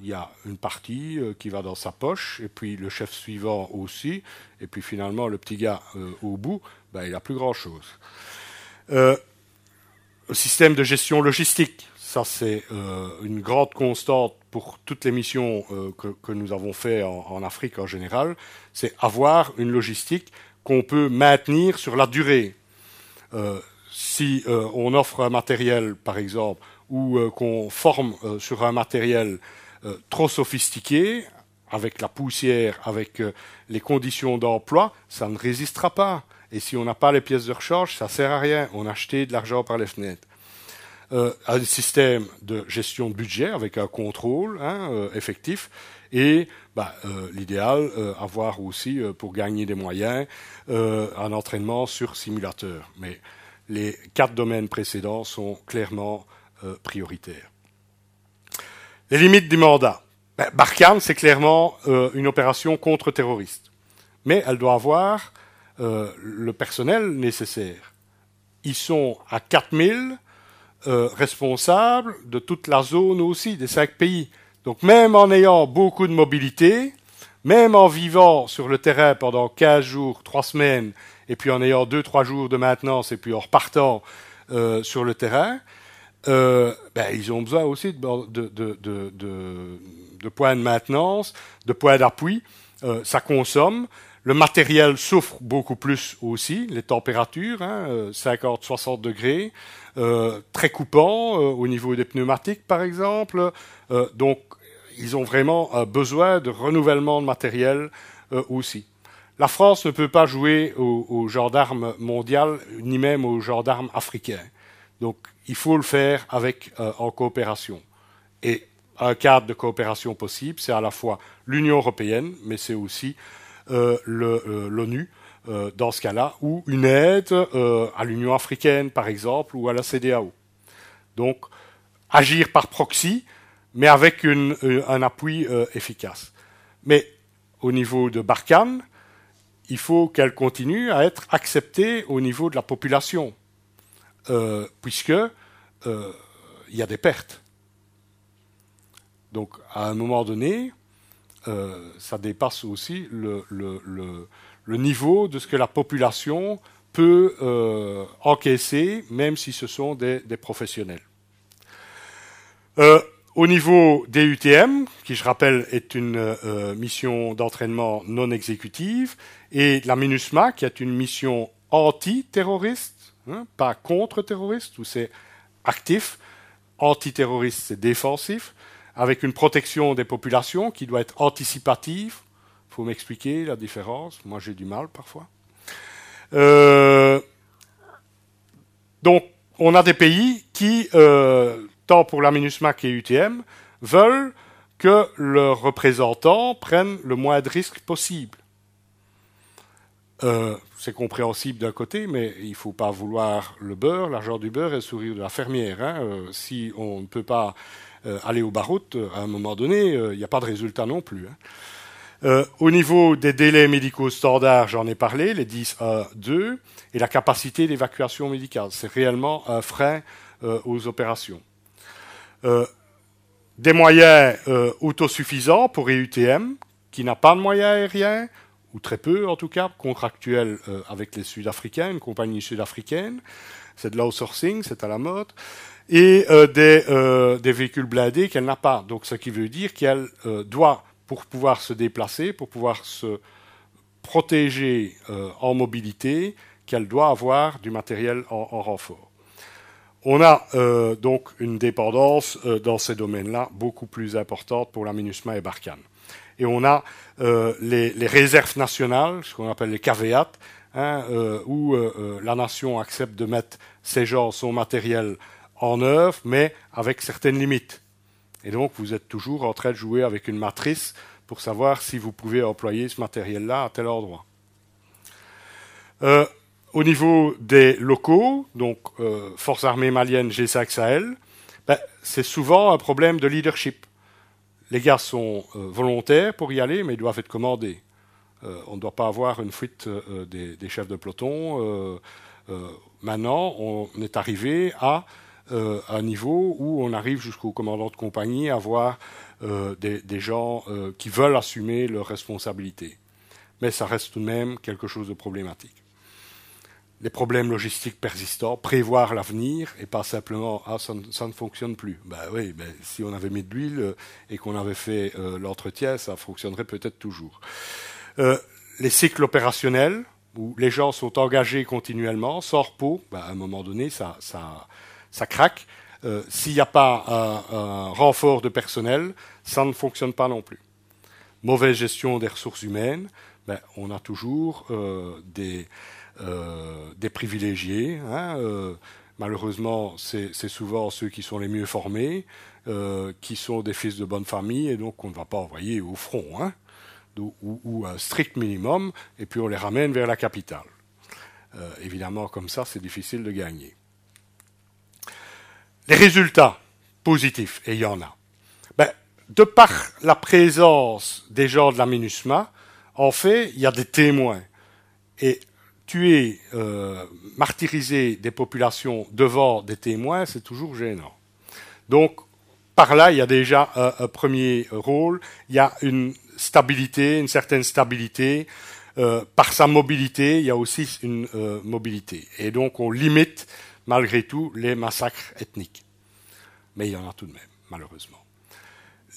il y a une partie euh, qui va dans sa poche, et puis le chef suivant aussi, et puis finalement le petit gars euh, au bout, ben, il n'a plus grand-chose. Euh, système de gestion logistique, ça c'est une grande constante pour toutes les missions que, nous avons fait en, Afrique en général, c'est avoir une logistique qu'on peut maintenir sur la durée. si on offre un matériel, par exemple, ou qu'on forme sur un matériel euh, trop sophistiqué, avec la poussière, avec euh, les conditions d'emploi, ça ne résistera pas. Et si on n'a pas les pièces de rechange, ça sert à rien. On a acheté de l'argent par les fenêtres. Euh, un système de gestion de budget avec un contrôle hein, effectif et bah, l'idéal avoir aussi pour gagner des moyens un entraînement sur simulateur. Mais les quatre domaines précédents sont clairement prioritaires. Les limites du mandat. Ben, Barkhane, c'est clairement euh, une opération contre-terroriste. Mais elle doit avoir euh, le personnel nécessaire. Ils sont à 4000 euh, responsables de toute la zone aussi, des cinq pays. Donc même en ayant beaucoup de mobilité, même en vivant sur le terrain pendant 15 jours, 3 semaines, et puis en ayant 2-3 jours de maintenance, et puis en repartant sur le terrain, euh, ben, ils ont besoin aussi de, de, de, de, points de maintenance, de points d'appui. Euh, ça consomme. Le matériel souffre beaucoup plus aussi, les températures, hein, 50-60 euh, degrés, euh, très coupant euh, au niveau des pneumatiques par exemple. donc ils ont vraiment besoin de renouvellement de matériel aussi. La France ne peut pas jouer au, au gendarme mondial, ni même au gendarme africain. Donc il faut le faire avec, en coopération. Et un cadre de coopération possible, c'est à la fois l'Union européenne, mais c'est aussi l'ONU dans ce cas-là, ou une aide à l'Union africaine, par exemple, ou à la CDAO. Donc, agir par proxy, mais avec un appui efficace. Mais au niveau de Barkhane, il faut qu'elle continue à être acceptée au niveau de la population, puisque il y a des pertes. Donc, à un moment donné, ça dépasse aussi le, niveau de ce que la population peut euh, encaisser, même si ce sont des, professionnels. Euh, au niveau des UTM, qui je rappelle est une euh, mission d'entraînement non exécutive, et la MINUSMA, qui est une mission anti-terroriste, hein, pas contre-terroriste, où c'est actif, anti-terroriste c'est défensif, avec une protection des populations qui doit être anticipative, il faut m'expliquer la différence. Moi, j'ai du mal parfois. Euh, donc, on a des pays qui, euh, tant pour la MINUSMA et UTM, veulent que leurs représentants prennent le moins de risques possible. Euh, c'est compréhensible d'un côté, mais il ne faut pas vouloir le beurre, l'argent du beurre et le sourire de la fermière. Hein. si on ne peut pas aller au baroute, à un moment donné, il n'y a pas de résultat non plus. Hein. Euh, au niveau des délais médicaux standards, j'en ai parlé, les 10 à 2, et la capacité d'évacuation médicale. C'est réellement un frein euh, aux opérations. Euh, des moyens autosuffisants pour EUTM, qui n'a pas de moyens aériens, ou très peu en tout cas, contractuels avec les Sud-Africains, une compagnie sud-africaine. C'est de l'outsourcing, c'est à la mode. Et des, des véhicules blindés qu'elle n'a pas. Donc ce qui veut dire qu'elle doit pour pouvoir se déplacer, pour pouvoir se protéger euh, en mobilité, qu'elle doit avoir du matériel en, renfort. On a euh, donc une dépendance euh, dans ces domaines-là beaucoup plus importante pour la MINUSMA et Barkhane. Et on a les, réserves nationales, ce qu'on appelle les caveats, hein, où la nation accepte de mettre ces gens, son matériel en œuvre, mais avec certaines limites. Et donc, vous êtes toujours en train de jouer avec une matrice pour savoir si vous pouvez employer ce matériel-là à tel endroit. Euh, au niveau des locaux, donc euh, Force armée malienne G5 Sahel, ben, c'est souvent un problème de leadership. Les gars sont euh, volontaires pour y aller, mais ils doivent être commandés. on ne doit pas avoir une fuite des, chefs de peloton. maintenant, on est arrivé à euh, un niveau où on arrive jusqu'au commandant de compagnie à avoir euh, des, gens euh, qui veulent assumer leurs responsabilités. Mais ça reste tout de même quelque chose de problématique. Les problèmes logistiques persistants, prévoir l'avenir et pas simplement ah ça, ne fonctionne plus. Ben oui, ben, si on avait mis de l'huile et qu'on avait fait l'entretien, ça fonctionnerait peut-être toujours. les cycles opérationnels où les gens sont engagés continuellement, sans repos, ben, à un moment donné, ça, ça, ça craque. Euh, s'il n'y a pas un, renfort de personnel, ça ne fonctionne pas non plus. Mauvaise gestion des ressources humaines, ben, on a toujours euh, des, euh, des, privilégiés. Hein, malheureusement, c'est souvent ceux qui sont les mieux formés, qui sont des fils de bonne famille, et donc on ne va pas envoyer au front, hein, ou, un strict minimum, et puis on les ramène vers la capitale. évidemment, comme ça, c'est difficile de gagner. Les résultats positifs, et il y en a. Ben, de par la présence des gens de la MINUSMA, en fait, il y a des témoins. Et tuer, euh, martyriser des populations devant des témoins, c'est toujours gênant. Donc, par là, il y a déjà un, premier rôle. Il y a une stabilité, une certaine stabilité. Euh, par sa mobilité, il y a aussi une euh, mobilité. Et donc, on limite malgré tout les massacres ethniques. Mais il y en a tout de même, malheureusement.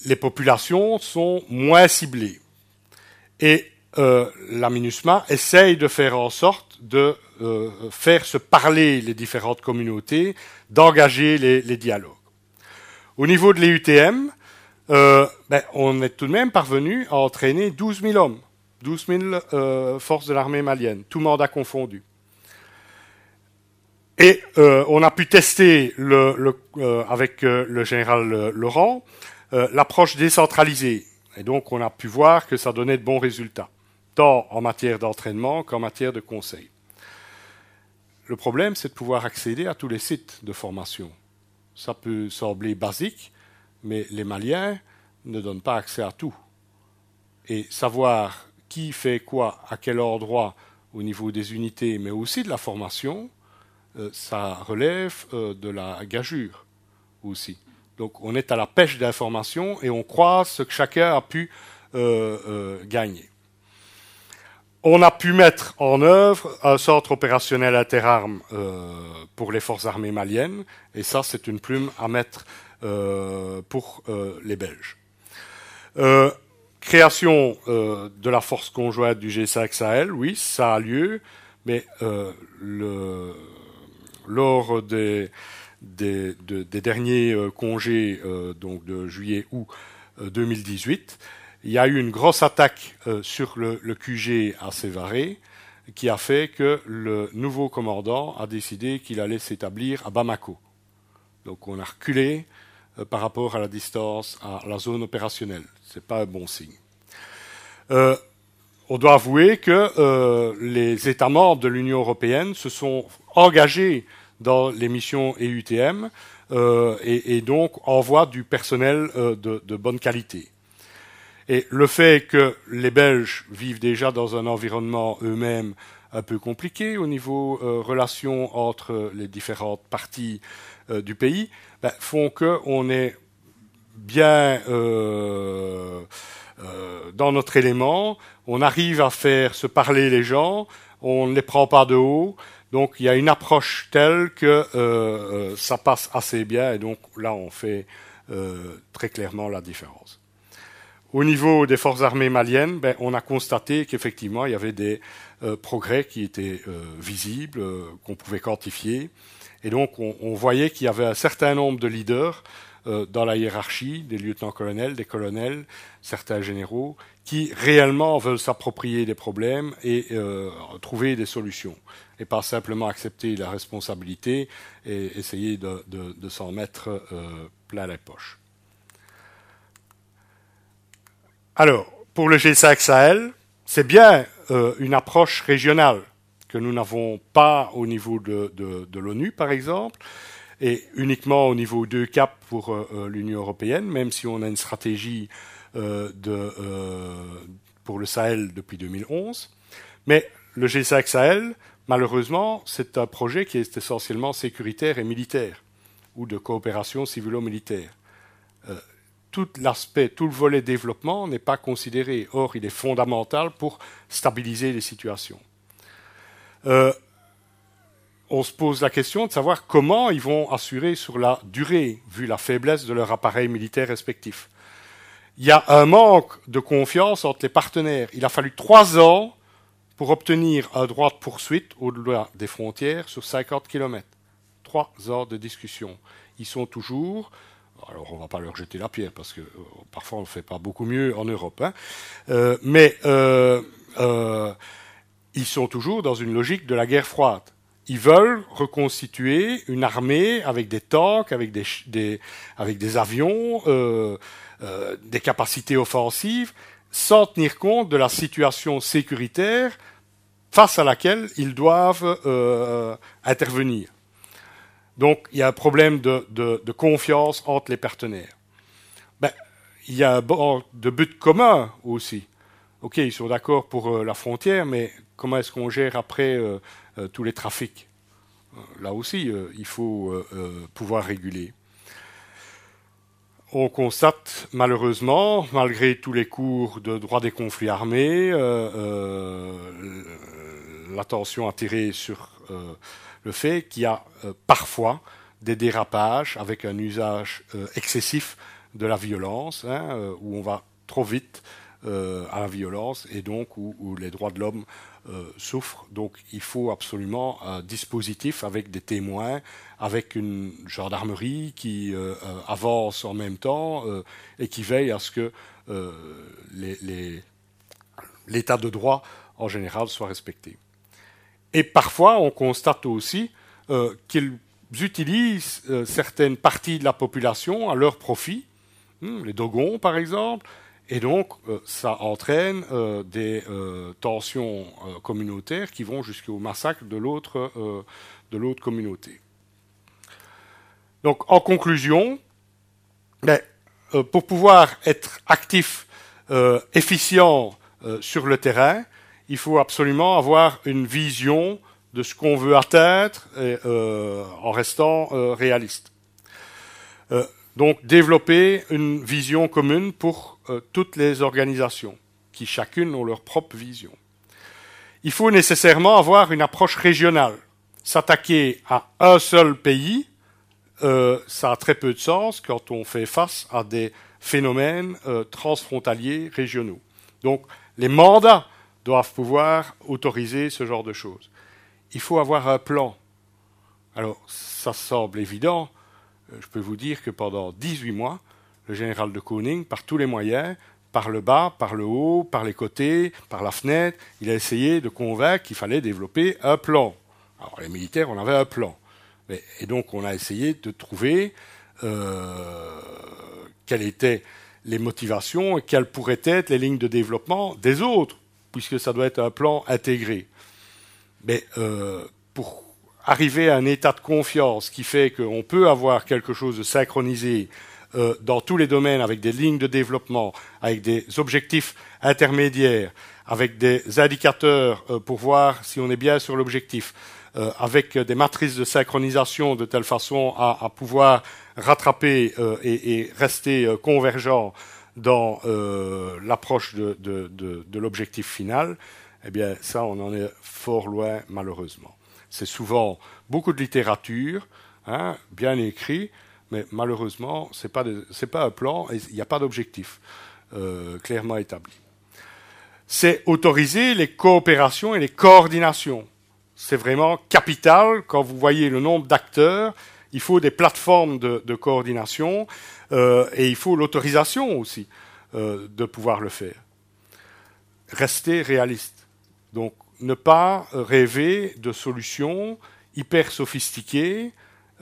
Les populations sont moins ciblées. Et euh, la MINUSMA essaye de faire en sorte de euh, faire se parler les différentes communautés, d'engager les, dialogues. Au niveau de l'EUTM, euh, ben, on est tout de même parvenu à entraîner 12 000 hommes, 12 000 forces de l'armée malienne, tout mandat confondu. Et euh, on a pu tester le, euh, avec euh, le général Laurent l'approche décentralisée. Et donc on a pu voir que ça donnait de bons résultats, tant en matière d'entraînement qu'en matière de conseil. Le problème, c'est de pouvoir accéder à tous les sites de formation. Ça peut sembler basique, mais les Maliens ne donnent pas accès à tout. Et savoir qui fait quoi, à quel endroit, au niveau des unités, mais aussi de la formation, euh, ça relève euh, de la gageure aussi. Donc on est à la pêche d'informations et on croit ce que chacun a pu euh, gagner. On a pu mettre en œuvre un centre opérationnel interarmes pour les forces armées maliennes, et ça c'est une plume à mettre pour les Belges. création de la force conjointe du G5 Sahel, oui, ça a lieu, mais le, lors des, derniers euh, congés euh, donc de juillet-août 2018, euh, il y a eu une grosse attaque sur le, QG à Sévaré qui a fait que le nouveau commandant a décidé qu'il allait s'établir à Bamako. Donc on a reculé par rapport à la distance à la zone opérationnelle. Ce n'est pas un bon signe. on doit avouer que les États membres de l'Union européenne se sont engagés dans les missions EUTM euh, et, donc envoie du personnel euh, de, bonne qualité. Et le fait que les Belges vivent déjà dans un environnement eux-mêmes un peu compliqué au niveau euh, relation entre les différentes parties du pays, ben, font qu'on est bien dans notre élément, on arrive à faire se parler les gens, on ne les prend pas de haut, donc il y a une approche telle que euh, euh, ça passe assez bien et donc là on fait euh, très clairement la différence. Au niveau des forces armées maliennes, ben, on a constaté qu'effectivement il y avait des progrès qui étaient visibles, qu'on pouvait quantifier. Et donc on, on voyait qu'il y avait un certain nombre de leaders dans la hiérarchie, des lieutenants-colonels, des colonels, certains généraux, qui réellement veulent s'approprier des problèmes et euh, trouver des solutions, et pas simplement accepter la responsabilité et essayer de, s'en mettre euh, plein les poches. Alors, pour le G5 Sahel, c'est bien euh, une approche régionale que nous n'avons pas au niveau de, de l'ONU, par exemple, et uniquement au niveau 2 cap pour l'Union européenne, même si on a une stratégie euh, euh, pour le Sahel depuis 2011. Mais le G5 Sahel, malheureusement, c'est un projet qui est essentiellement sécuritaire et militaire, ou de coopération civilo-militaire. Euh, tout l'aspect, tout le volet développement n'est pas considéré. Or, il est fondamental pour stabiliser les situations. On se pose la question de savoir comment ils vont assurer sur la durée, vu la faiblesse de leur appareil militaire respectif il y a un manque de confiance entre les partenaires. Il a fallu trois ans pour obtenir un droit de poursuite au-delà des frontières sur 50 km. Trois ans de discussion. Ils sont toujours, alors on ne va pas leur jeter la pierre parce que euh, parfois on ne fait pas beaucoup mieux en Europe, hein, euh, mais euh, ils sont toujours dans une logique de la guerre froide. Ils veulent reconstituer une armée avec des tanks, avec des, avions, euh, des capacités offensives sans tenir compte de la situation sécuritaire face à laquelle ils doivent euh, intervenir. Donc il y a un problème de, confiance entre les partenaires. Ben, il y a un de but commun aussi. Ok, ils sont d'accord pour euh, la frontière, mais comment est-ce qu'on gère après tous les trafics. Là aussi, il faut pouvoir réguler. On constate malheureusement, malgré tous les cours de droit des conflits armés, euh, euh, l'attention attirée sur euh, le fait qu'il y a parfois des dérapages avec un usage excessif de la violence, hein, où on va trop vite à la violence et donc où les droits de l'homme euh, souffrent. Donc il faut absolument un dispositif avec des témoins, avec une gendarmerie qui euh, euh, avance en même temps et qui veille à ce que l'état de droit en général soit respecté. Et parfois, on constate aussi qu'ils utilisent certaines parties de la population à leur profit, hmm, les Dogons par exemple, et donc, euh, ça entraîne euh, des euh, tensions communautaires qui vont jusqu'au massacre de l'autre communauté. Donc, en conclusion, ben, pour pouvoir être actif, efficient sur le terrain, il faut absolument avoir une vision de ce qu'on veut atteindre en restant réaliste. Donc développer une vision commune pour euh, toutes les organisations, qui chacune ont leur propre vision. Il faut nécessairement avoir une approche régionale. S'attaquer à un seul pays, euh, ça a très peu de sens quand on fait face à des phénomènes euh, transfrontaliers régionaux. Donc les mandats doivent pouvoir autoriser ce genre de choses. Il faut avoir un plan. Alors ça semble évident. Euh, Je peux vous dire que pendant 18 mois, le général de Kooning, par tous les moyens, par le bas, par le haut, par les côtés, par la fenêtre, il a essayé de convaincre qu'il fallait développer un plan. Alors les militaires, on avait un plan. Et donc on a essayé de trouver euh, quelles étaient les motivations et quelles pourraient être les lignes de développement des autres, puisque ça doit être un plan intégré. Mais euh, pour arriver à un état de confiance qui fait qu'on peut avoir quelque chose de synchronisé euh, dans tous les domaines avec des lignes de développement, avec des objectifs intermédiaires, avec des indicateurs euh, pour voir si on est bien sur l'objectif, euh, avec des matrices de synchronisation de telle façon à, pouvoir rattraper et, rester convergent dans l'approche de l'objectif final, eh bien ça, on en est fort loin malheureusement. C'est souvent beaucoup de littérature, hein, bien écrit, mais malheureusement, c'est pas de- c'est pas un plan, et il n'y a pas d'objectif euh, clairement établi. C'est autoriser les coopérations et les coordinations. C'est vraiment capital quand vous voyez le nombre d'acteurs. Il faut des plateformes de, de coordination euh, et il faut l'autorisation aussi euh, de pouvoir le faire. Rester réaliste. Donc, ne pas rêver de solutions hyper sophistiquées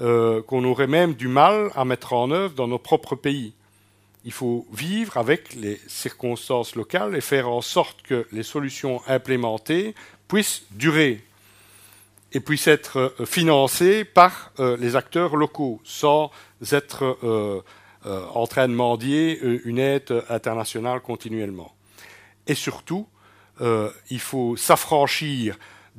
euh, qu'on aurait même du mal à mettre en œuvre dans nos propres pays. Il faut vivre avec les circonstances locales et faire en sorte que les solutions implémentées puissent durer et puissent être euh, financées par euh, les acteurs locaux sans être en train de mendier une aide internationale continuellement. Et surtout, euh, il faut s'affranchir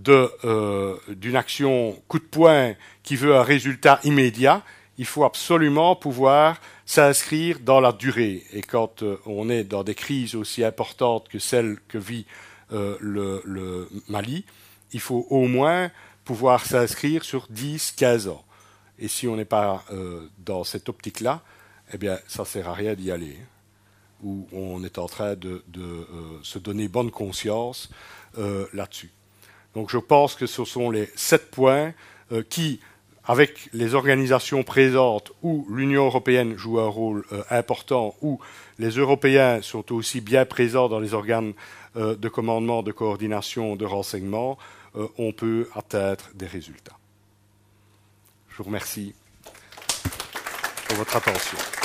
euh, d'une action coup de poing qui veut un résultat immédiat. Il faut absolument pouvoir s'inscrire dans la durée. Et quand euh, on est dans des crises aussi importantes que celle que vit le, le Mali, il faut au moins pouvoir s'inscrire sur 10, 15 ans. Et si on n'est pas dans cette optique-là, eh bien, ça ne sert à rien d'y aller où on est en train de, euh, se donner bonne conscience euh, là-dessus. Donc je pense que ce sont les sept points euh, qui, avec les organisations présentes où l'Union européenne joue un rôle important, où les Européens sont aussi bien présents dans les organes de commandement, de coordination, de renseignement, on peut atteindre des résultats. Je vous remercie pour votre attention.